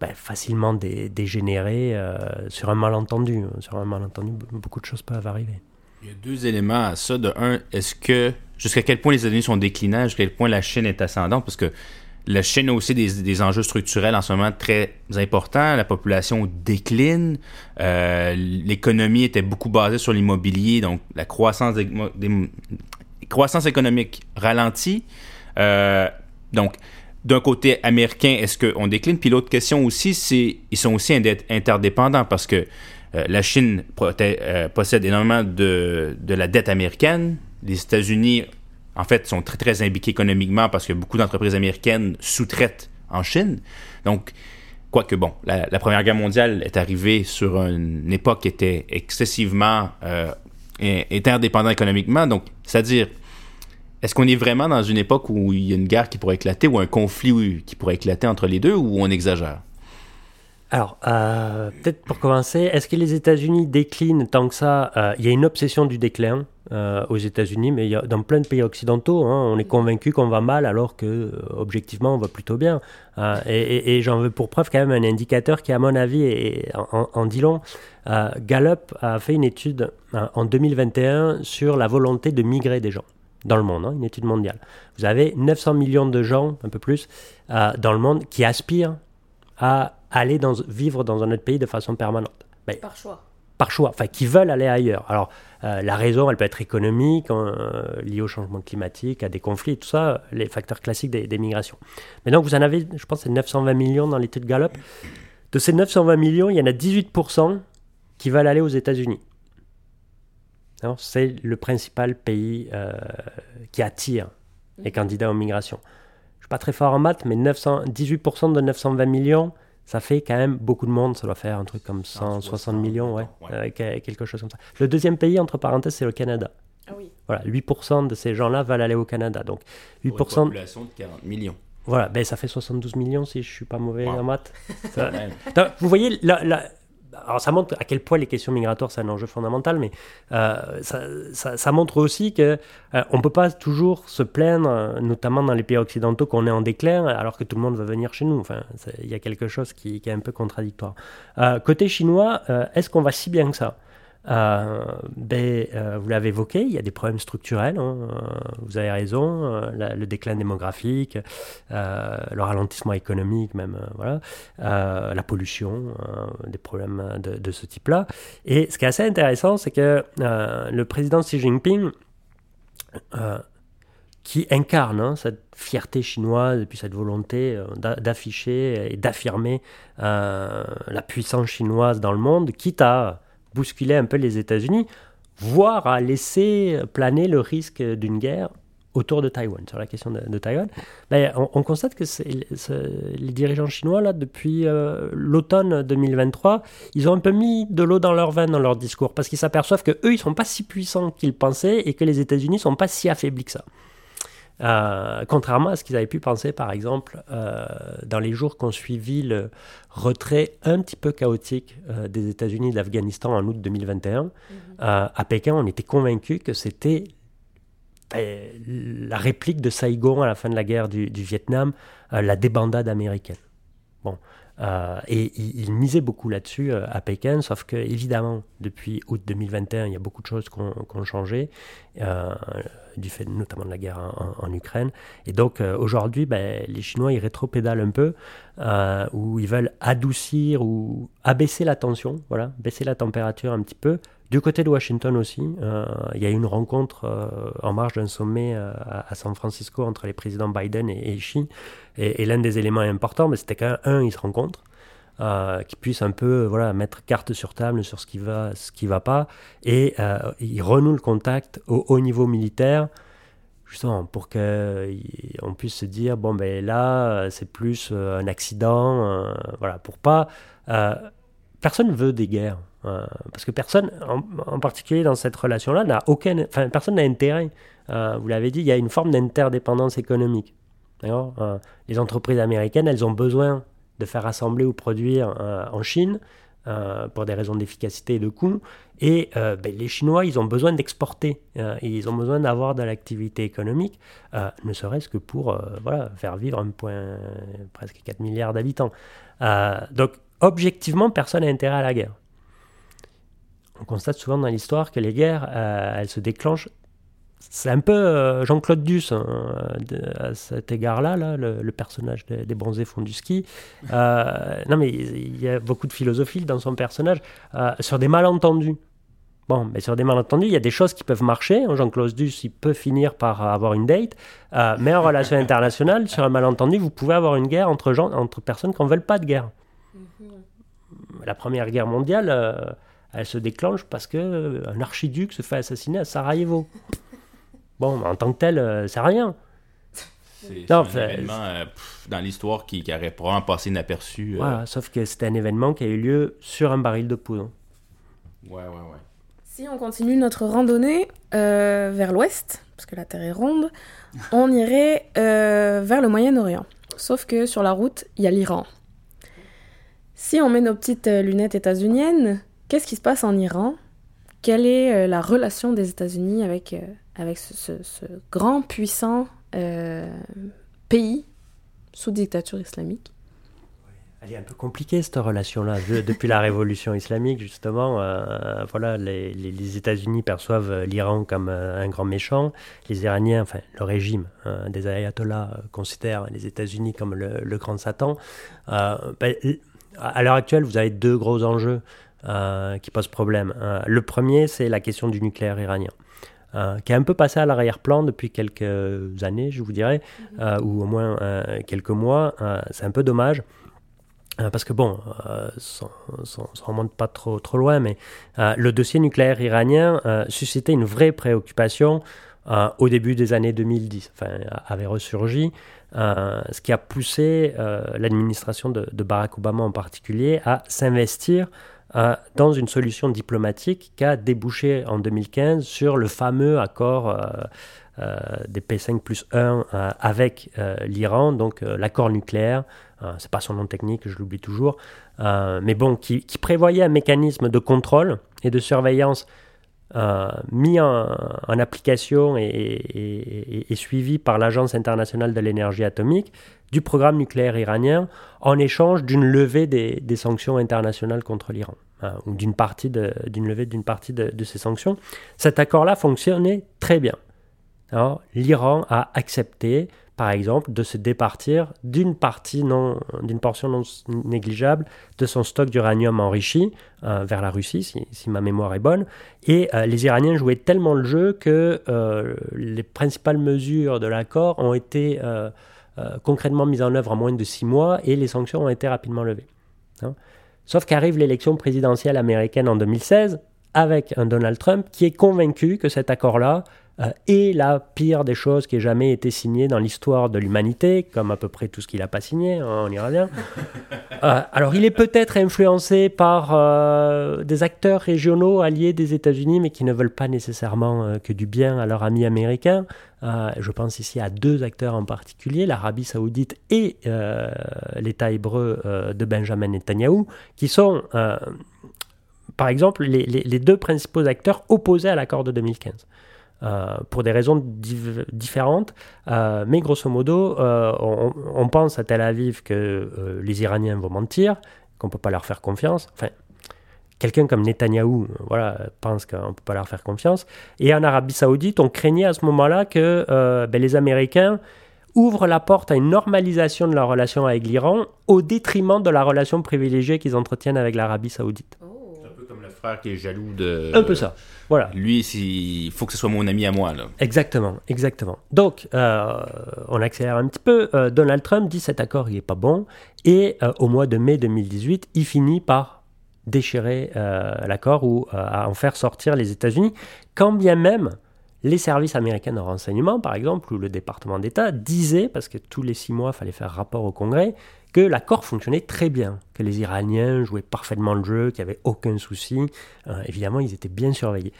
ben, facilement dé- dégénérer euh, sur un malentendu. Sur un malentendu, be- beaucoup de choses peuvent arriver. Il y a deux éléments à ça. De un, est-ce que jusqu'à quel point les États-Unis sont déclinants, jusqu'à quel point la Chine est ascendante, parce que la Chine a aussi des, enjeux structurels en ce moment très importants. La population décline, euh, l'économie était beaucoup basée sur l'immobilier, donc la croissance, économique ralentit. Euh, donc, d'un côté américain, est-ce qu'on décline? Puis l'autre question aussi, c'est ils sont aussi interdépendants parce que euh, la Chine possède énormément de, de la dette américaine. Les États-Unis, en fait, sont très, très imbriqués économiquement parce que beaucoup d'entreprises américaines sous-traitent en Chine. Donc, quoique, bon, la, Première Guerre mondiale est arrivée sur une époque qui était excessivement euh, in- interdépendant économiquement. Donc, c'est-à-dire, est-ce qu'on est vraiment dans une époque où il y a une guerre qui pourrait éclater ou un conflit qui pourrait éclater entre les deux ou on exagère? Alors, euh, peut-être pour commencer, est-ce que les États-Unis déclinent tant que ça Euh, Il y a une obsession du déclin euh, aux États-Unis, mais dans plein de pays occidentaux, hein, on est convaincu qu'on va mal alors que, objectivement, on va plutôt bien. Et j'en veux pour preuve quand même un indicateur qui, à mon avis, est, en, en- long. Gallup a fait une étude en 2021 sur la volonté de migrer des gens dans le monde, hein, une étude mondiale. Vous avez 900 millions de gens, un peu plus, dans le monde qui aspirent à aller dans, vivre dans un autre pays de façon permanente. Ben, Par choix. par choix, enfin qui veulent aller ailleurs. Alors euh, la raison, elle peut être économique, euh, liée au changement climatique, à des conflits, tout ça, les facteurs classiques des, des migrations. Mais donc vous en avez, je pense, c'est 920 millions dans l'étude Gallup. De ces 920 millions, il y en a 18% qui veulent aller aux États-Unis. Alors, C'est le principal pays euh, qui attire les candidats aux migrations. Je suis pas très fort en maths, mais 900, 18% de 920 millions, ça fait quand même beaucoup de monde. Ça doit faire un truc comme 160 millions, ouais, ouais. euh, que- quelque chose comme ça. Le deuxième pays, entre parenthèses, c'est le Canada. Ah oui. Voilà, 8% de ces gens-là veulent aller au Canada. Donc, Pour une 8%, population de 40 millions. voilà, ben, ça fait 72 millions si je suis pas mauvais Wow. en maths. Ça- Ouais. donc, vous voyez, là, là- alors ça montre à quel point les questions migratoires c'est un enjeu fondamental, mais euh, ça, montre aussi que euh, on peut pas toujours se plaindre, notamment dans les pays occidentaux, qu'on est en déclin, alors que tout le monde veut venir chez nous. Enfin, il y a quelque chose qui, est un peu contradictoire. Euh, côté chinois, est-ce qu'on va si bien que ça? Ben, euh, vous l'avez évoqué, il y a des problèmes structurels, hein, euh, vous avez raison, euh, le déclin démographique, euh, le ralentissement économique même, euh, voilà, euh, la pollution, euh, des problèmes de, ce type-là. Et ce qui est assez intéressant, c'est que euh, le président Xi Jinping, euh, qui incarne hein, cette fierté chinoise et puis cette volonté euh, d'a- d'afficher et d'affirmer euh, la puissance chinoise dans le monde, quitte à bousculer un peu les États-Unis, voire à laisser planer le risque d'une guerre autour de Taïwan, sur la question de, Taïwan, on, on constate que les dirigeants chinois, là, depuis euh, l'automne 2023, ils ont un peu mis de l'eau dans leur vin dans leur discours, parce qu'ils s'aperçoivent que eux, ils sont pas si puissants qu'ils pensaient et que les États-Unis sont pas si affaiblis que ça. Euh, contrairement à ce qu'ils avaient pu penser, par exemple, euh, dans les jours qu'on suivi le retrait un petit peu chaotique euh, des États-Unis de l'Afghanistan en août 2021, euh, à Pékin, on était convaincus que c'était euh, la réplique de Saigon à la fin de la guerre du, du Vietnam, la débandade américaine. Bon. Euh, et il, il misait beaucoup là-dessus euh, à Pékin, sauf que évidemment, depuis août 2021, il y a beaucoup de choses qui ont, changé, euh, du fait notamment de la guerre en, Ukraine. Et donc aujourd'hui, ben, les Chinois, ils rétropédalent un peu, où ils veulent adoucir ou abaisser la tension, voilà, baisser la température un petit peu. Du côté de Washington aussi, euh, il y a eu une rencontre euh, en marge d'un sommet euh, à, San Francisco entre les présidents Biden et, et Xi. Et, l'un des éléments importants, ben, c'était qu'un, un, ils se rencontrent, qu'ils puissent un peu voilà, mettre carte sur table sur ce qui va, ce qui va pas, et ils renouent le contact au haut niveau militaire, justement pour qu'on puisse se dire, bon ben là, c'est plus un accident, voilà, pour pas... personne veut des guerres. Euh, parce que personne, en, particulier dans cette relation-là, n'a aucun, enfin, personne n'a intérêt. Euh, vous l'avez dit, il y a une forme d'interdépendance économique. Euh, les entreprises américaines, elles ont besoin de faire assembler ou produire en Chine pour des raisons d'efficacité et de coût. Et ben, les Chinois, ils ont besoin d'exporter. ils ont besoin d'avoir de l'activité économique, ne serait-ce que pour voilà, faire vivre un point, presque 4 milliards d'habitants. Donc, objectivement, personne n'a intérêt à la guerre. On constate souvent dans l'histoire que les guerres, euh, elles se déclenchent. C'est un peu euh, Jean-Claude Duss hein, à cet égard-là, là, le, le personnage des, des bronzés font du ski. Euh, non, mais il y a beaucoup de philosophie dans son personnage euh, sur des malentendus. Bon, mais sur des malentendus, il y a des choses qui peuvent marcher. Jean-Claude Duss, il peut finir par avoir une date. Euh, mais en relation internationale, sur un malentendu, vous pouvez avoir une guerre entre, gens, entre personnes qui ne veulent pas de guerre. La Première Guerre mondiale, elle se déclenche parce que euh, un archiduc se fait assassiner à Sarajevo. Bon, en tant que tel, euh, c'est rien. C'est Non, c'est un événement euh, pff, dans l'histoire qui, qui aurait probablement passé inaperçu. euh, Voilà, sauf que c'était un événement qui a eu lieu sur un baril de poudre. Ouais, ouais, ouais. Si on continue notre randonnée euh, vers l'ouest, parce que la Terre est ronde, on irait euh, vers le Moyen-Orient. Sauf que sur la route, il y a l'Iran. Si on met nos petites lunettes états-uniennes, qu'est-ce qui se passe en Iran? Quelle est euh, la relation des États-Unis avec, euh, avec ce, grand, puissant euh, pays sous dictature islamique? Elle est un peu compliquée cette relation-là. Depuis la révolution islamique, justement, voilà, les, États-Unis perçoivent l'Iran comme un grand méchant. Les Iraniens, enfin le régime euh, des ayatollahs considère les États-Unis comme le, grand Satan. Ben, à l'heure actuelle, vous avez deux gros enjeux qui posent problème. Euh, le premier, c'est la question du nucléaire iranien. euh, qui est un peu passé à l'arrière-plan depuis quelques années, je vous dirais, euh, ou au moins euh, quelques mois. Euh, c'est un peu dommage. Euh, Parce que bon, euh, sans- sans remonte pas trop, trop loin, mais euh, le dossier nucléaire iranien euh, suscitait une vraie préoccupation euh, au début des années 2010, enfin, avait ressurgi, euh, ce qui a poussé euh, l'administration de, de Barack Obama en particulier à s'investir euh, dans une solution diplomatique qui a débouché en 2015 sur le fameux accord euh, euh, des P5 plus 1 euh, avec l'Iran, donc l'accord nucléaire, c'est pas son nom technique, je l'oublie toujours, mais bon, qui, prévoyait un mécanisme de contrôle et de surveillance mis en, application et, suivi par l'Agence internationale de l'énergie atomique du programme nucléaire iranien en échange d'une levée des, sanctions internationales contre l'Iran, ou d'une partie d'une levée d'une partie de, ces sanctions. Cet accord-là fonctionnait très bien. L'Iran a accepté, par exemple, de se départir d'une partie non, d'une portion non négligeable de son stock d'uranium enrichi euh, vers la Russie, si, ma mémoire est bonne. Et euh, les Iraniens jouaient tellement le jeu que euh, les principales mesures de l'accord ont été euh, euh, concrètement mises en œuvre en moins de six mois et les sanctions ont été rapidement levées. hein. Sauf qu'arrive l'élection présidentielle américaine en 2016 avec un Donald Trump qui est convaincu que cet accord-là euh, est la pire des choses qui ait jamais été signée dans l'histoire de l'humanité, comme à peu près tout ce qu'il n'a pas signé hein, en iranien. Euh, alors, il est peut-être influencé par euh, des acteurs régionaux alliés des États-Unis, mais qui ne veulent pas nécessairement que du bien à leurs amis américains. Je pense ici à deux acteurs en particulier, l'Arabie saoudite et l'État hébreu de Benjamin Netanyahou, qui sont, par exemple, les, deux principaux acteurs opposés à l'accord de 2015. Euh, pour des raisons div- différentes, euh, mais grosso modo, euh, on, on pense à Tel Aviv que les Iraniens vont mentir, qu'on ne peut pas leur faire confiance. Enfin, quelqu'un comme Netanyahou voilà, pense qu'on ne peut pas leur faire confiance. Et en Arabie Saoudite, on craignait à ce moment-là que ben, les Américains ouvrent la porte à une normalisation de leur relation avec l'Iran au détriment de la relation privilégiée qu'ils entretiennent avec l'Arabie Saoudite. C'est un peu comme le frère qui est jaloux de. Un peu ça. Voilà. Lui, il faut que ce soit mon ami à moi, là. Exactement, exactement. Donc, euh, on accélère un petit peu. Euh, Donald Trump dit cet accord, il n'est pas bon. Et euh, au mois de mai 2018, il finit par déchirer l'accord ou à en faire sortir les États-Unis, quand bien même les services américains de renseignement, par exemple, ou le département d'État, disaient, parce que tous les six mois, il fallait faire rapport au Congrès, que l'accord fonctionnait très bien, que les Iraniens jouaient parfaitement le jeu, qu'il n'y avait aucun souci. Euh, évidemment, ils étaient bien surveillés.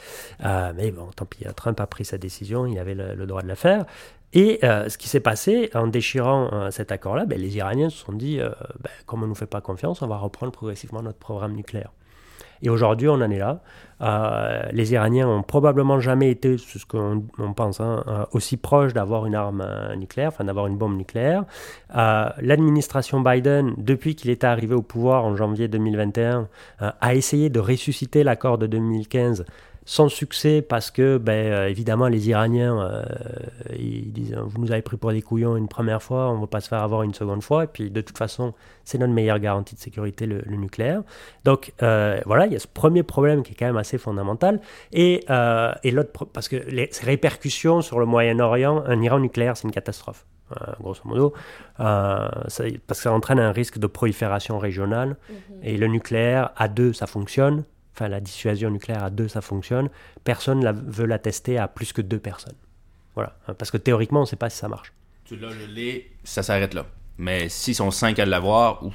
Euh, mais bon, tant pis, Trump a pris sa décision, il avait le, droit de la faire. Et euh, ce qui s'est passé en déchirant cet accord-là, ben, les Iraniens se sont dit, ben, comme on ne nous fait pas confiance, on va reprendre progressivement notre programme nucléaire. Et aujourd'hui, on en est là. Euh, les Iraniens ont probablement jamais été, c'est ce qu'on on pense, hein, euh, aussi proches d'avoir une arme euh, nucléaire, enfin d'avoir une bombe nucléaire. L'administration Biden, depuis qu'il était arrivé au pouvoir en janvier 2021, euh, a essayé de ressusciter l'accord de 2015 sans succès parce que, ben, euh, évidemment, les Iraniens, euh, ils disent Vous nous avez pris pour des couillons une première fois, on ne va pas se faire avoir une seconde fois. Et puis, de toute façon, c'est notre meilleure garantie de sécurité, le, le nucléaire. Donc, euh, voilà, il y a ce premier problème qui est quand même assez fondamental. Et, euh, et l'autre, parce que les ces répercussions sur le Moyen-Orient, un Iran nucléaire, c'est une catastrophe. Euh, grosso modo, euh, ça- parce que ça entraîne un risque de prolifération régionale. Et le nucléaire, à deux, ça fonctionne. Enfin, la dissuasion nucléaire à deux, ça fonctionne. Personne ne veut la tester à plus que deux personnes. Voilà. Parce que théoriquement, on ne sait pas si ça marche. Tu l'as, je l'ai, ça s'arrête là. Mais s'ils sont cinq à l'avoir, ouf,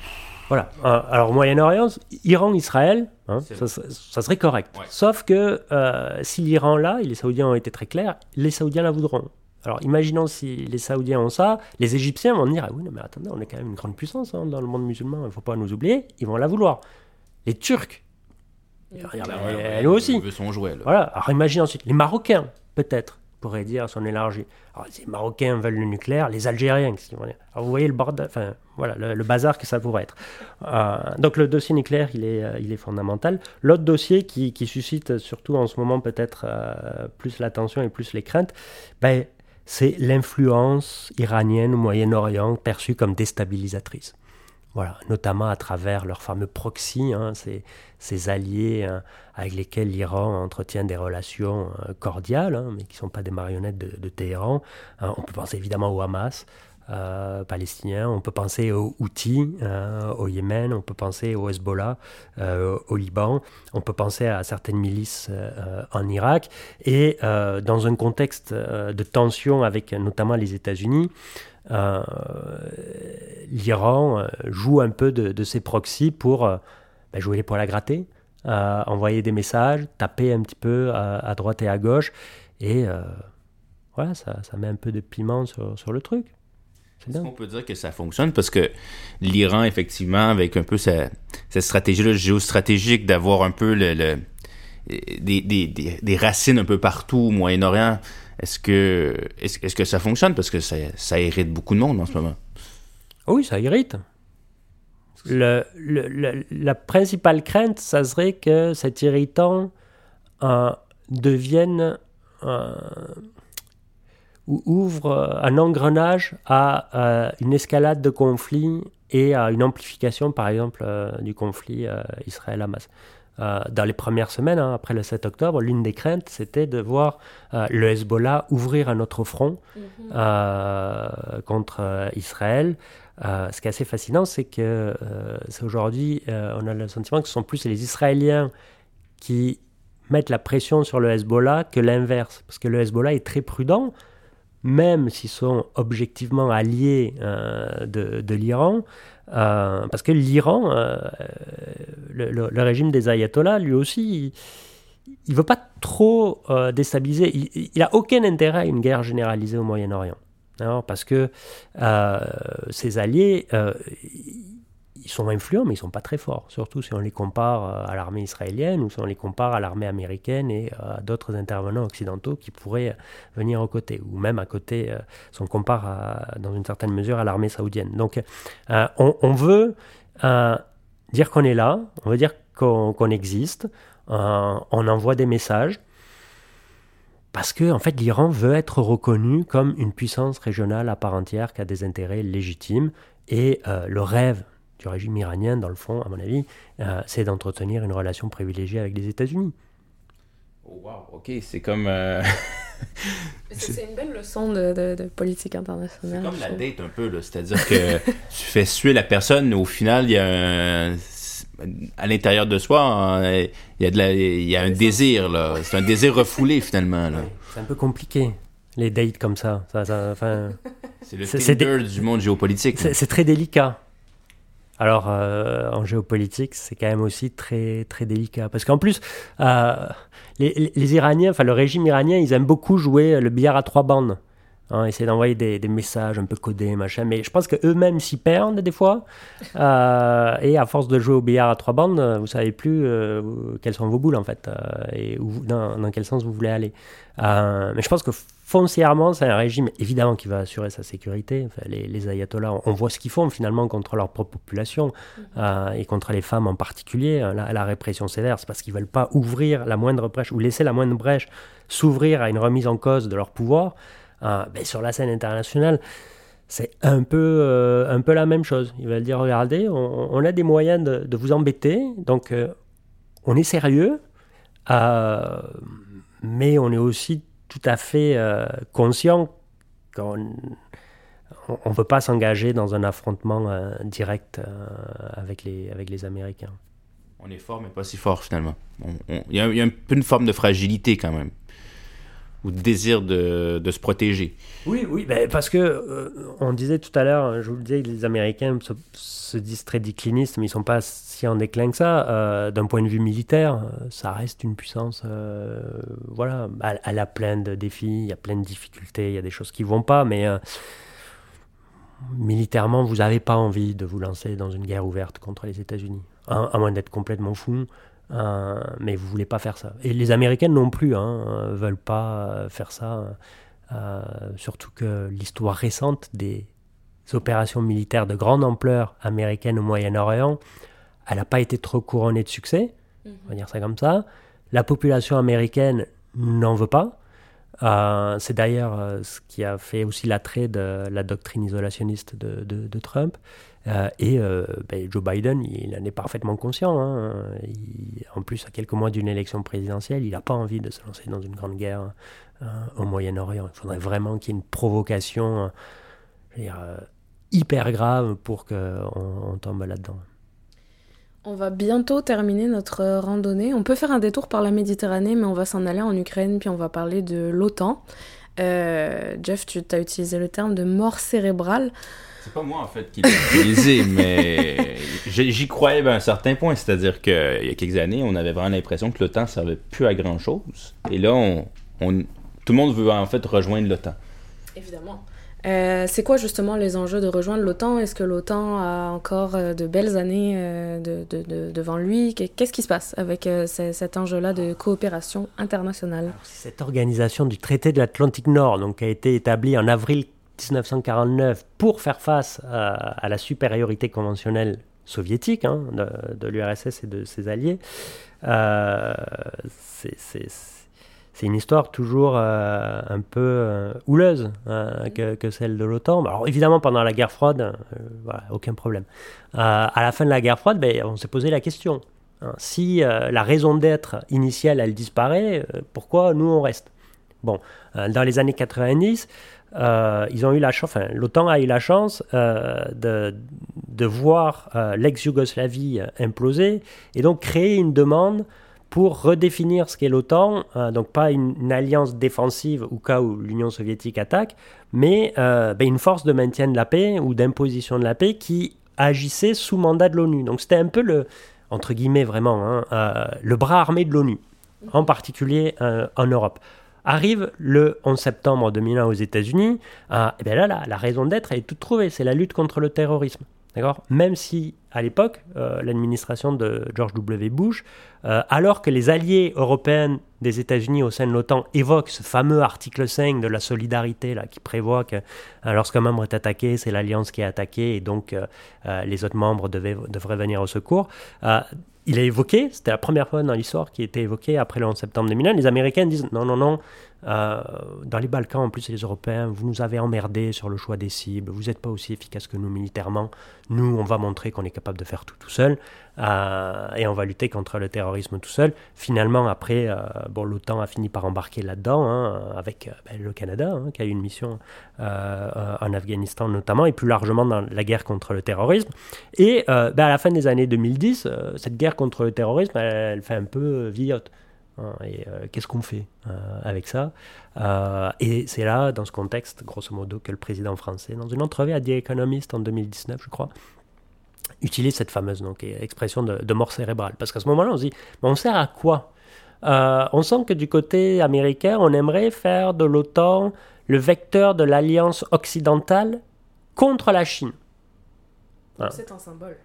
Voilà. Euh, Alors, Moyen-Orient, Iran, Israël, hein, ça, serait- ça serait correct. Ouais. Sauf que euh, si l'Iran l'a, et les Saoudiens ont été très clairs, les Saoudiens la voudront. Alors, imaginons si les Saoudiens ont ça, les Égyptiens vont dire Ah oui, non, mais attendez, on est quand même une grande puissance hein, dans le monde musulman, il ne faut pas nous oublier, ils vont la vouloir. Les Turcs, dire, Bah, ouais, elle aussi. Veut son jouet, là. Voilà. Alors, imaginez ensuite les Marocains, peut-être. pourrait dire son élargi. Alors, les Marocains veulent le nucléaire, les Algériens, qu'est-ce qu'ils vont dire? Alors, vous voyez le bordel, enfin, voilà, le, bazar que ça pourrait être. Euh, donc, le dossier nucléaire, il est, euh, il est fondamental. L'autre dossier qui, qui, suscite surtout en ce moment peut-être euh, plus l'attention et plus les craintes, ben, c'est l'influence iranienne au Moyen-Orient perçue comme déstabilisatrice. Voilà, notamment à travers leurs fameux proxy, hein, ces, alliés hein, avec lesquels l'Iran entretient des relations euh, cordiales, hein, mais qui ne sont pas des marionnettes de, Téhéran. on peut penser évidemment au Hamas, euh, palestinien, on peut penser aux Houthis euh, au Yémen, on peut penser au Hezbollah au Liban, on peut penser à certaines milices en Irak. Et dans un contexte de tension avec notamment les États-Unis, euh, l'Iran euh, joue un peu de, ses proxys pour euh, ben, jouer les poils à gratter, envoyer des messages, taper un petit peu à, droite et à gauche, et voilà, ça, ça, met un peu de piment sur, sur le truc. Est-ce qu'on peut dire que ça fonctionne? Parce que l'Iran, effectivement, avec un peu cette stratégie-là géostratégique d'avoir un peu le, des, des, des, racines un peu partout au Moyen-Orient, est-ce que, est-ce, que ça fonctionne? Parce que ça, ça, irrite beaucoup de monde en ce moment. Oui, ça irrite. Le, la principale crainte, ça serait que cet irritant euh, devienne euh, ou ouvre un engrenage à une escalade de conflits et à une amplification, par exemple, euh, du conflit Israël-Hamas. Euh, dans les premières semaines, hein, après le 7 octobre, l'une des craintes, c'était de voir euh, le Hezbollah ouvrir un autre front mhm. euh, contre Israël. ce qui est assez fascinant, c'est que c'est aujourd'hui, on a le sentiment que ce sont plus les Israéliens qui mettent la pression sur le Hezbollah que l'inverse. Parce que le Hezbollah est très prudent, même s'ils sont objectivement alliés de, de l'Iran. Euh, parce que l'Iran, euh, le, régime des ayatollahs, lui aussi, il ne veut pas trop euh, déstabiliser. Il n'a aucun intérêt à une guerre généralisée au Moyen-Orient. Parce que ses alliés, ils sont influents, mais ils ne sont pas très forts. Surtout si on les compare euh, à l'armée israélienne ou si on les compare à l'armée américaine et euh, à d'autres intervenants occidentaux qui pourraient venir aux côtés. Ou même à côté, euh, si on compare dans une certaine mesure à l'armée saoudienne. Donc on, veut dire qu'on est là, on veut dire qu'on existe, on envoie des messages. Parce que en fait, l'Iran veut être reconnu comme une puissance régionale à part entière qui a des intérêts légitimes. Et le rêve du régime iranien, dans le fond, à mon avis, euh, c'est d'entretenir une relation privilégiée avec les États-Unis. Oh, wow, ok, c'est comme. Euh, c'est une belle leçon de, politique internationale. C'est comme la date un peu, c'est-à-dire que tu fais suer la personne, au final, il y a un... à l'intérieur de soi, il y a, de la... il y a un désir, là. C'est un désir refoulé, finalement. Là. C'est un peu compliqué, les dates comme ça. ça, ça enfin... C'est le Tinder du monde géopolitique. C'est très délicat. Alors, euh, en géopolitique, c'est quand même aussi très, très délicat. Parce qu'en plus, euh, les, Iraniens, enfin le régime iranien, ils aiment beaucoup jouer le billard à trois bandes. Hein, essayer d'envoyer des, messages un peu codés, machin. Mais je pense qu'eux-mêmes s'y perdent des fois. Euh, et à force de jouer au billard à trois bandes, vous savez plus quelles sont vos boules, en fait. et dans, dans, quel sens vous voulez aller. mais je pense que foncièrement, c'est un régime évidemment qui va assurer sa sécurité. les, ayatollahs, on, voit ce qu'ils font finalement contre leur propre population mhm. euh, et contre les femmes en particulier. Hein, la, répression sévère, c'est parce qu'ils veulent pas ouvrir la moindre brèche ou laisser la moindre brèche s'ouvrir à une remise en cause de leur pouvoir. Euh, ben, sur la scène internationale, c'est un peu, euh, un peu la même chose. Ils veulent dire regardez, on, a des moyens de, de vous embêter, donc on est sérieux, mais on est aussi tout à fait euh, conscient qu'on ne veut pas s'engager dans un affrontement euh, direct euh, avec, les, avec les Américains. On est fort, mais pas si fort finalement. Il y, a un peu une forme de fragilité quand même, ou de désir de, de se protéger. Oui, oui, ben, parce que on disait tout à l'heure, je vous le disais, les Américains se, se disent très déclinistes, mais ils sont pas si en déclin ça. Euh, d'un point de vue militaire, euh, ça reste une puissance. Euh, voilà, elle, a plein de défis, il y a plein de difficultés, il y a des choses qui vont pas, mais militairement, vous n'avez pas envie de vous lancer dans une guerre ouverte contre les États-Unis, à, moins d'être complètement fou. mais vous voulez pas faire ça. Et les Américains non plus hein, veulent pas faire ça. surtout que l'histoire récente des opérations militaires de grande ampleur américaines au Moyen-Orient, elle n'a pas été trop couronnée de succès, on va dire ça comme ça. La population américaine n'en veut pas. Euh, c'est d'ailleurs euh, ce qui a fait aussi l'attrait de la doctrine isolationniste de, Trump. Euh, et ben, Joe Biden, il en est parfaitement conscient. Hein. en plus, à quelques mois d'une élection présidentielle, il n'a pas envie de se lancer dans une grande guerre au Moyen-Orient. Il faudrait vraiment qu'il y ait une provocation hyper grave pour qu'on tombe là-dedans. On va bientôt terminer notre randonnée. On peut faire un détour par la Méditerranée, mais on va s'en aller en Ukraine, puis on va parler de l'OTAN. Euh, Jeff, tu as utilisé le terme de mort cérébrale. C'est pas moi en fait qui l'ai utilisé, mais j'y croyais à un certain point. C'est-à-dire qu'il y a quelques années, on avait vraiment l'impression que l'OTAN servait plus à grand chose. Et là, on, tout le monde veut en fait rejoindre l'OTAN. Évidemment. Euh, c'est quoi justement les enjeux de rejoindre l'OTAN? Est-ce que l'OTAN a encore euh, de belles années euh, de, devant lui? Qu'est-ce qui se passe avec cet enjeu-là de coopération internationale? Cette organisation du traité de l'Atlantique Nord, donc, a été établie en avril 1949 pour faire face à, la supériorité conventionnelle soviétique hein, de, l'URSS et de ses alliés. c'est c'est une histoire toujours euh, un peu euh, houleuse hein, que, celle de l'OTAN. Alors évidemment, pendant la guerre froide, euh, aucun problème. à la fin de la guerre froide, ben, on s'est posé la question. Hein. si la raison d'être initiale, elle disparaît, pourquoi nous, on reste? Bon, dans les années 90, ils ont eu la chance, l'OTAN a eu la chance de, de, voir l'ex-Yougoslavie imploser et donc créer une demande pour redéfinir ce qu'est l'OTAN, euh, donc pas une, alliance défensive au cas où l'Union soviétique attaque, mais euh, ben, une force de maintien de la paix ou d'imposition de la paix qui agissait sous mandat de l'ONU. Donc c'était un peu le, entre guillemets vraiment, hein, euh, le bras armé de l'ONU, en particulier en Europe. Arrive le 11 septembre 2001 aux États-Unis, et bien là, la, la raison d'être est toute trouvée, c'est la lutte contre le terrorisme. D'accord? Même si, à l'époque, l'administration de George W. Bush euh, alors que les alliés européens des États-Unis au sein de l'OTAN évoquent ce fameux article 5 de la solidarité là, qui prévoit que euh, lorsqu'un membre est attaqué, c'est l'alliance qui est attaquée et donc euh, les autres membres devraient venir au secours. il est évoqué, c'était la première fois dans l'histoire qui était évoqué après le 11 septembre 2001. Les Américains disent non, non, non, dans les Balkans, en plus, les Européens, vous nous avez emmerdés sur le choix des cibles, vous n'êtes pas aussi efficace que nous militairement. Nous, on va montrer qu'on est capable de faire tout tout seul. Euh, et on va lutter contre le terrorisme tout seul. Finalement, après, euh, bon, l'OTAN a fini par embarquer là-dedans, hein, avec euh, ben, le Canada, hein, qui a eu une mission en Afghanistan notamment, et plus largement dans la guerre contre le terrorisme. Et ben, à la fin des années 2010, cette guerre contre le terrorisme, elle, fait un peu vieillotte. Hein, et qu'est-ce qu'on fait avec ça Et c'est là, dans ce contexte, grosso modo, que le président français, dans une entrevue à The Economist en 2019, je crois, utilise cette fameuse donc, expression de, mort cérébrale. Parce qu'à ce moment-là, on se dit, mais on sert à quoi? Euh, On sent que du côté américain, on aimerait faire de l'OTAN le vecteur de l'alliance occidentale contre la Chine. C'est un symbole.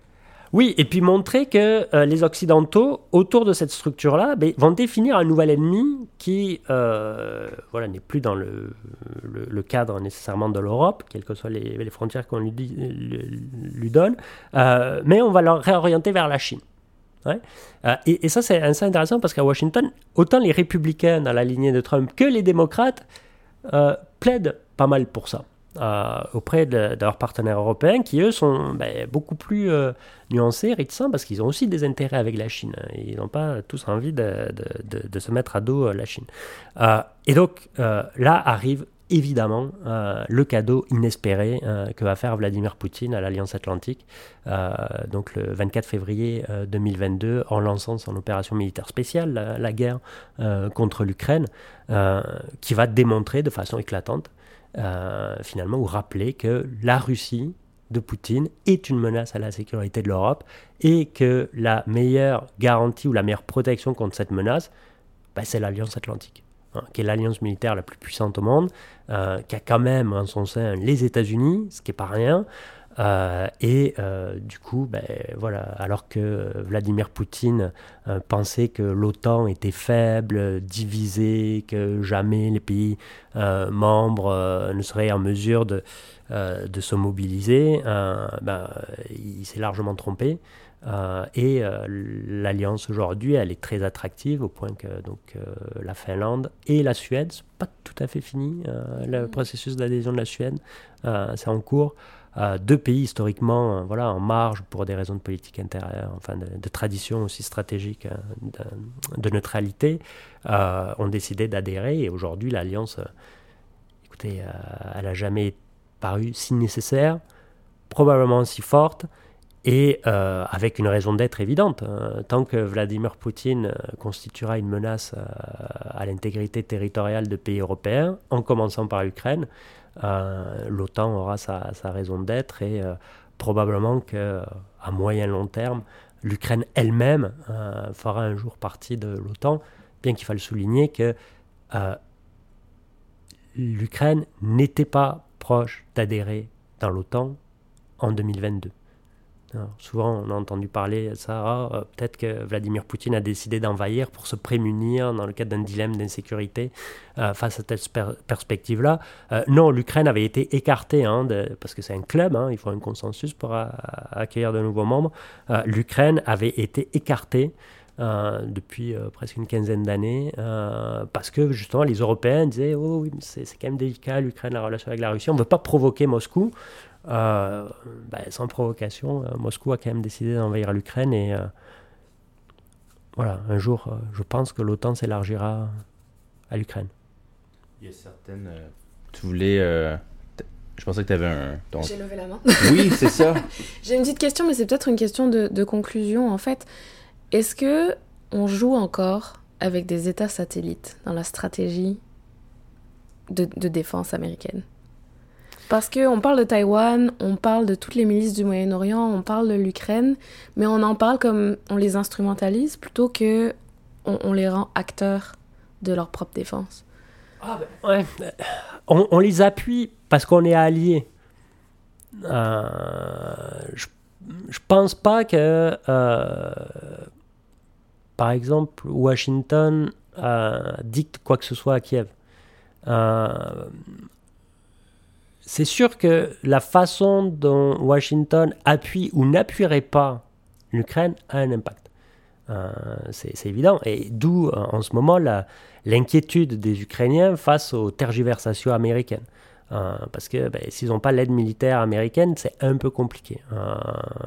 Oui, et puis montrer que euh, les Occidentaux, autour de cette structure-là, ben, vont définir un nouvel ennemi qui euh, voilà, n'est plus dans le, cadre nécessairement de l'Europe, quelles que soient les, frontières qu'on lui, donne, euh, mais on va le réorienter vers la Chine. Et, ça, c'est intéressant parce qu'à Washington, autant les républicains dans la lignée de Trump que les démocrates plaident pas mal pour ça. Euh, auprès de, leurs partenaires européens qui, eux, sont ben, beaucoup plus euh, nuancés, réticents, parce qu'ils ont aussi des intérêts avec la Chine. Ils n'ont pas tous envie de, se mettre à dos euh, la Chine. et donc, là arrive évidemment le cadeau inespéré que va faire Vladimir Poutine à l'Alliance Atlantique, donc le 24 février 2022, en lançant son opération militaire spéciale, la, guerre contre l'Ukraine, qui va démontrer de façon éclatante euh, finalement, ou rappeler que la Russie de Poutine est une menace à la sécurité de l'Europe et que la meilleure garantie ou la meilleure protection contre cette menace, bah, c'est l'Alliance Atlantique, hein, qui est l'alliance militaire la plus puissante au monde, euh, qui a quand même en son sein les États-Unis, ce qui n'est pas rien, Euh, et du coup, ben, voilà, alors que Vladimir Poutine pensait que l'OTAN était faible, divisé, que jamais les pays membres ne seraient en mesure de, de se mobiliser, ben, il s'est largement trompé. Euh, et euh, l'alliance aujourd'hui, elle est très attractive au point que donc, euh, la Finlande et la Suède, c'est pas tout à fait fini. le processus d'adhésion de la Suède, c'est en cours. deux pays historiquement voilà, en marge pour des raisons de politique intérieure, enfin de, tradition aussi stratégique de, de, neutralité, ont décidé d'adhérer. Et aujourd'hui, l'alliance, écoutez, elle n'a jamais paru si nécessaire, probablement si forte et euh, avec une raison d'être évidente. Hein. Tant que Vladimir Poutine euh, constituera une menace euh, à l'intégrité territoriale de pays européens, en commençant par l'Ukraine, l'OTAN aura sa, raison d'être et probablement qu'à moyen long terme, l'Ukraine elle-même fera un jour partie de l'OTAN, bien qu'il faille souligner que l'Ukraine n'était pas proche d'adhérer dans l'OTAN en 2022 souvent, on a entendu parler de ça. Ah, euh, peut-être que Vladimir Poutine a décidé d'envahir pour se prémunir dans le cadre d'un dilemme d'insécurité euh, face à cette perspective-là. Euh, non, l'Ukraine avait été écartée, hein, parce que c'est un club, hein, il faut un consensus pour accueillir de nouveaux membres. L'Ukraine avait été écartée. depuis presque une quinzaine d'années, parce que justement les Européens disaient Oh oui, c'est quand même délicat l'Ukraine, la relation avec la Russie, on ne veut pas provoquer Moscou. Euh, bah, sans provocation, euh, Moscou a quand même décidé d'envahir l'Ukraine et euh, voilà, un jour, je pense que l'OTAN s'élargira à l'Ukraine. Il y a certaines. tu voulais. Je pensais que tu avais un. J'ai levé la main. Oui, c'est ça. J'ai une petite question, mais c'est peut-être une question de, de, conclusion en fait. Est-ce que on joue encore avec des États satellites dans la stratégie de, de défense américaine? Parce qu'on parle de Taïwan, on parle de toutes les milices du Moyen-Orient, on parle de l'Ukraine, mais on en parle comme on les instrumentalise plutôt que on, les rend acteurs de leur propre défense. Ah ben, ouais. on, les appuie parce qu'on est alliés. Euh, je, je pense pas que, euh, par exemple, Washington euh, dicte quoi que ce soit à Kiev. C'est sûr que la façon dont Washington appuie ou n'appuierait pas l'Ukraine a un impact. Euh, c'est évident. Et d'où, euh, en ce moment, l'inquiétude des Ukrainiens face aux tergiversations américaines. Euh, parce que ben, s'ils n'ont pas l'aide militaire américaine, c'est un peu compliqué.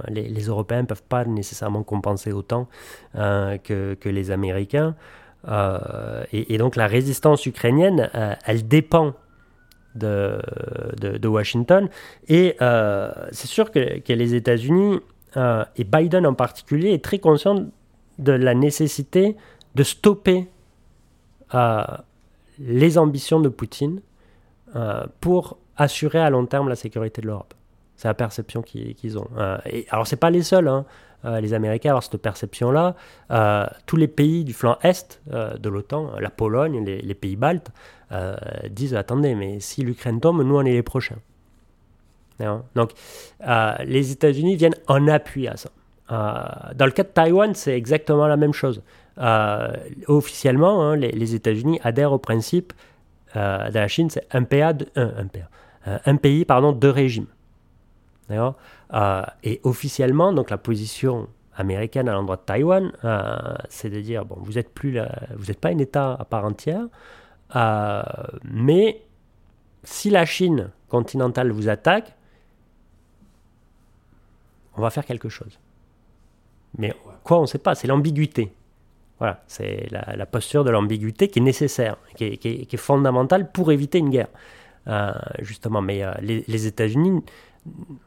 Les, Européens ne peuvent pas nécessairement compenser autant que, les Américains. Et, donc la résistance ukrainienne, elle dépend de, Washington. Et euh, c'est sûr que, que les États-Unis, euh, et Biden en particulier, est très conscient de la nécessité de stopper euh, les ambitions de Poutine pour assurer à long terme la sécurité de l'Europe. C'est la perception qu'ils ont. et, alors, ce pas les seuls. Hein. les Américains avoir cette perception-là. tous les pays du flanc est de l'OTAN, la Pologne, les, pays baltes, euh, disent attendez, mais si l'Ukraine tombe, nous on est les prochains. Donc euh, les États-Unis viennent en appui à ça. Euh, dans le cas de Taïwan, c'est exactement la même chose. officiellement, hein, les, États-Unis adhèrent au principe de la Chine, c'est un, PA un, pays, deux régimes. Et officiellement, donc la position américaine à l'endroit de Taïwan, c'est de dire bon, vous n'êtes plus, vous n'êtes pas un État à part entière, euh, mais si la Chine continentale vous attaque, on va faire quelque chose. Mais quoi, on ne sait pas, c'est l'ambiguïté. Voilà, c'est la, posture de l'ambiguïté qui est nécessaire, qui est, fondamentale pour éviter une guerre. Euh, justement, mais euh, les États-Unis,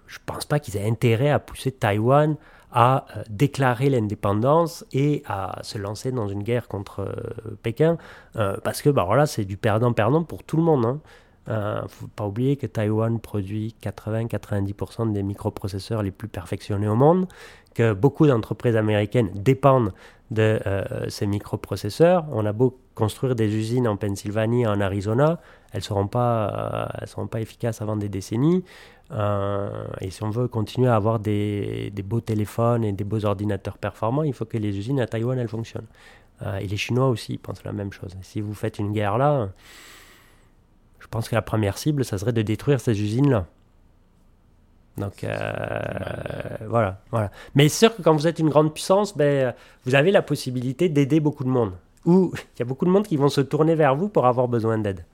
je ne pense pas qu'ils aient intérêt à pousser Taïwan à euh, déclarer l'indépendance et à se lancer dans une guerre contre euh, Pékin, euh, parce que bah, voilà, c'est du perdant-perdant pour tout le monde. Il hein. ne faut pas oublier que Taïwan produit 80-90% des microprocesseurs les plus perfectionnés au monde, que beaucoup d'entreprises américaines dépendent de euh, ces microprocesseurs. On a beau construire des usines en Pennsylvanie, en Arizona, elles ne seront, pas, elles seront pas efficaces avant des décennies. et si on veut continuer à avoir des, des, beaux téléphones et des beaux ordinateurs performants, il faut que les usines à Taïwan, elles fonctionnent. et les Chinois aussi pensent la même chose. Si vous faites une guerre là, je pense que la première cible, ça serait de détruire ces usines-là. Donc euh, voilà, voilà. Mais c'est sûr que quand vous êtes une grande puissance, ben, vous avez la possibilité d'aider beaucoup de monde. Ou il y a beaucoup de monde qui vont se tourner vers vous pour avoir besoin d'aide.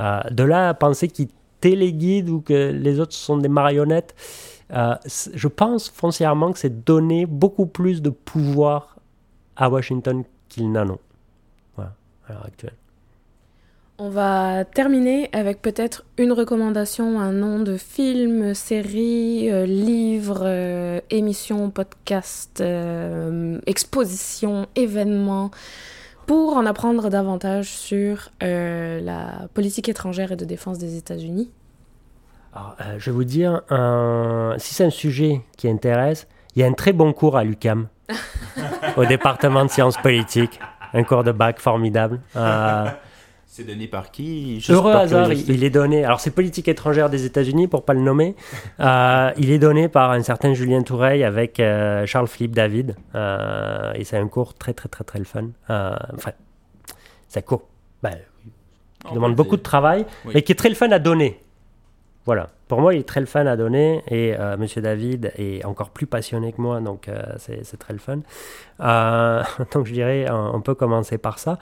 Euh, de là à penser qu'ils téléguident ou que les autres sont des marionnettes, euh, je pense foncièrement que c'est donner beaucoup plus de pouvoir à Washington qu'ils n'en ont. Voilà, à l'heure actuelle. On va terminer avec peut-être une recommandation, un nom de film, série, euh, livre, euh, émission, podcast, euh, exposition, événement, pour en apprendre davantage sur la politique étrangère et de défense des États-Unis. je vais vous dire, si c'est un sujet qui intéresse, il y a un très bon cours à l'UCAM, au département de sciences politiques, un cours de bac formidable. C'est donné par qui? Heureux hasard, il, est donné. Alors, c'est politique étrangère des États-Unis, pour pas le nommer. Euh, il est donné par un certain Julien Toureil avec euh, Charles-Philippe David. Euh, et c'est un cours très, très, très, très fun. enfin, c'est un cours ben, qui demande beaucoup de travail, mais qui est très le fun à donner. Voilà. Pour moi, il est très le fun à donner et euh, Monsieur David est encore plus passionné que moi, donc euh, c'est très le fun. Euh, donc je dirais, on, peut commencer par ça.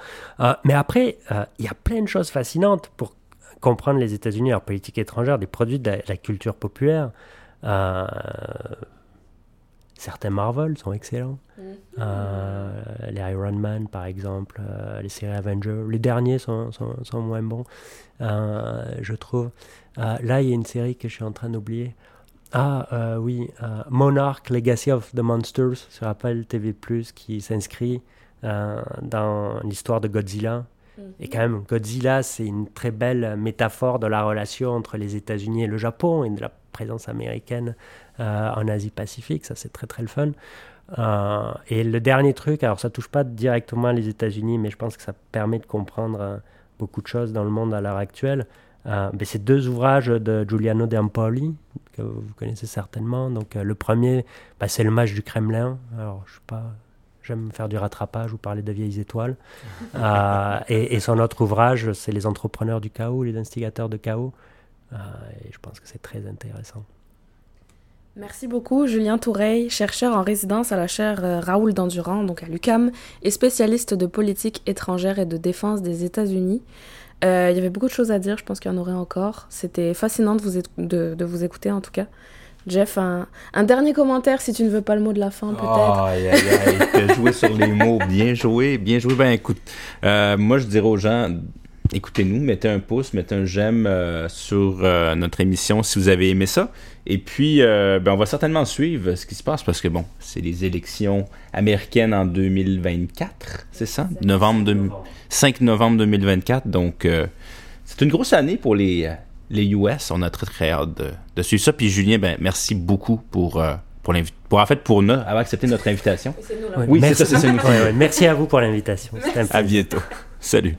mais après, il y a plein de choses fascinantes pour comprendre les États-Unis, leur politique étrangère, des produits de la, culture populaire. Certains Marvel sont excellents. Mm. les Iron Man, par exemple, les séries Avengers. Les derniers sont, sont, sont moins bons, je trouve. Euh, là, il y a une série que je suis en train d'oublier. Ah euh, oui, euh, Monarch Legacy of the Monsters sur Apple TV+, qui s'inscrit dans l'histoire de Godzilla. Et quand même, Godzilla, c'est une très belle métaphore de la relation entre les États-Unis et le Japon et de la présence américaine en Asie-Pacifique. Ça, c'est très très le fun. et le dernier truc, alors ça touche pas directement les États-Unis, mais je pense que ça permet de comprendre beaucoup de choses dans le monde à l'heure actuelle. Euh, ben, c'est deux ouvrages de Giuliano de Ampoli, que vous connaissez certainement. Donc, euh, le premier, ben, c'est Le Mage du Kremlin. Alors, je sais pas, j'aime faire du rattrapage ou parler de vieilles étoiles. Euh, et, et, son autre ouvrage, c'est Les Entrepreneurs du Chaos, les instigateurs de chaos. et je pense que c'est très intéressant. Merci beaucoup, Julien Toureil, chercheur en résidence à la chaire Raoul Dandurand, donc à l'UCAM, et spécialiste de politique étrangère et de défense des États-Unis. Euh, il y avait beaucoup de choses à dire, je pense qu'il y en aurait encore. C'était fascinant de vous, de, de vous écouter en tout cas. Jeff, un, un, dernier commentaire si tu ne veux pas le mot de la fin, peut-être. Aïe, aïe, aïe, joué sur les mots. Bien joué, bien joué. Ben écoute, euh, moi je dirais aux gens, écoutez-nous, mettez un pouce, mettez un j'aime euh, sur euh, notre émission si vous avez aimé ça. Et puis, euh, ben, on va certainement suivre ce qui se passe parce que, bon, c'est les élections américaines en 2024, c'est ça? Novembre 5 novembre 2024. Donc, c'est une grosse année pour les, les US. On a très, très hâte de, suivre ça. Puis, Julien, ben, merci beaucoup pour. pour, pour en fait pour nous avoir accepté notre invitation. oui, c'est ça, c'est nous. merci à vous pour l'invitation. À bientôt. Salut.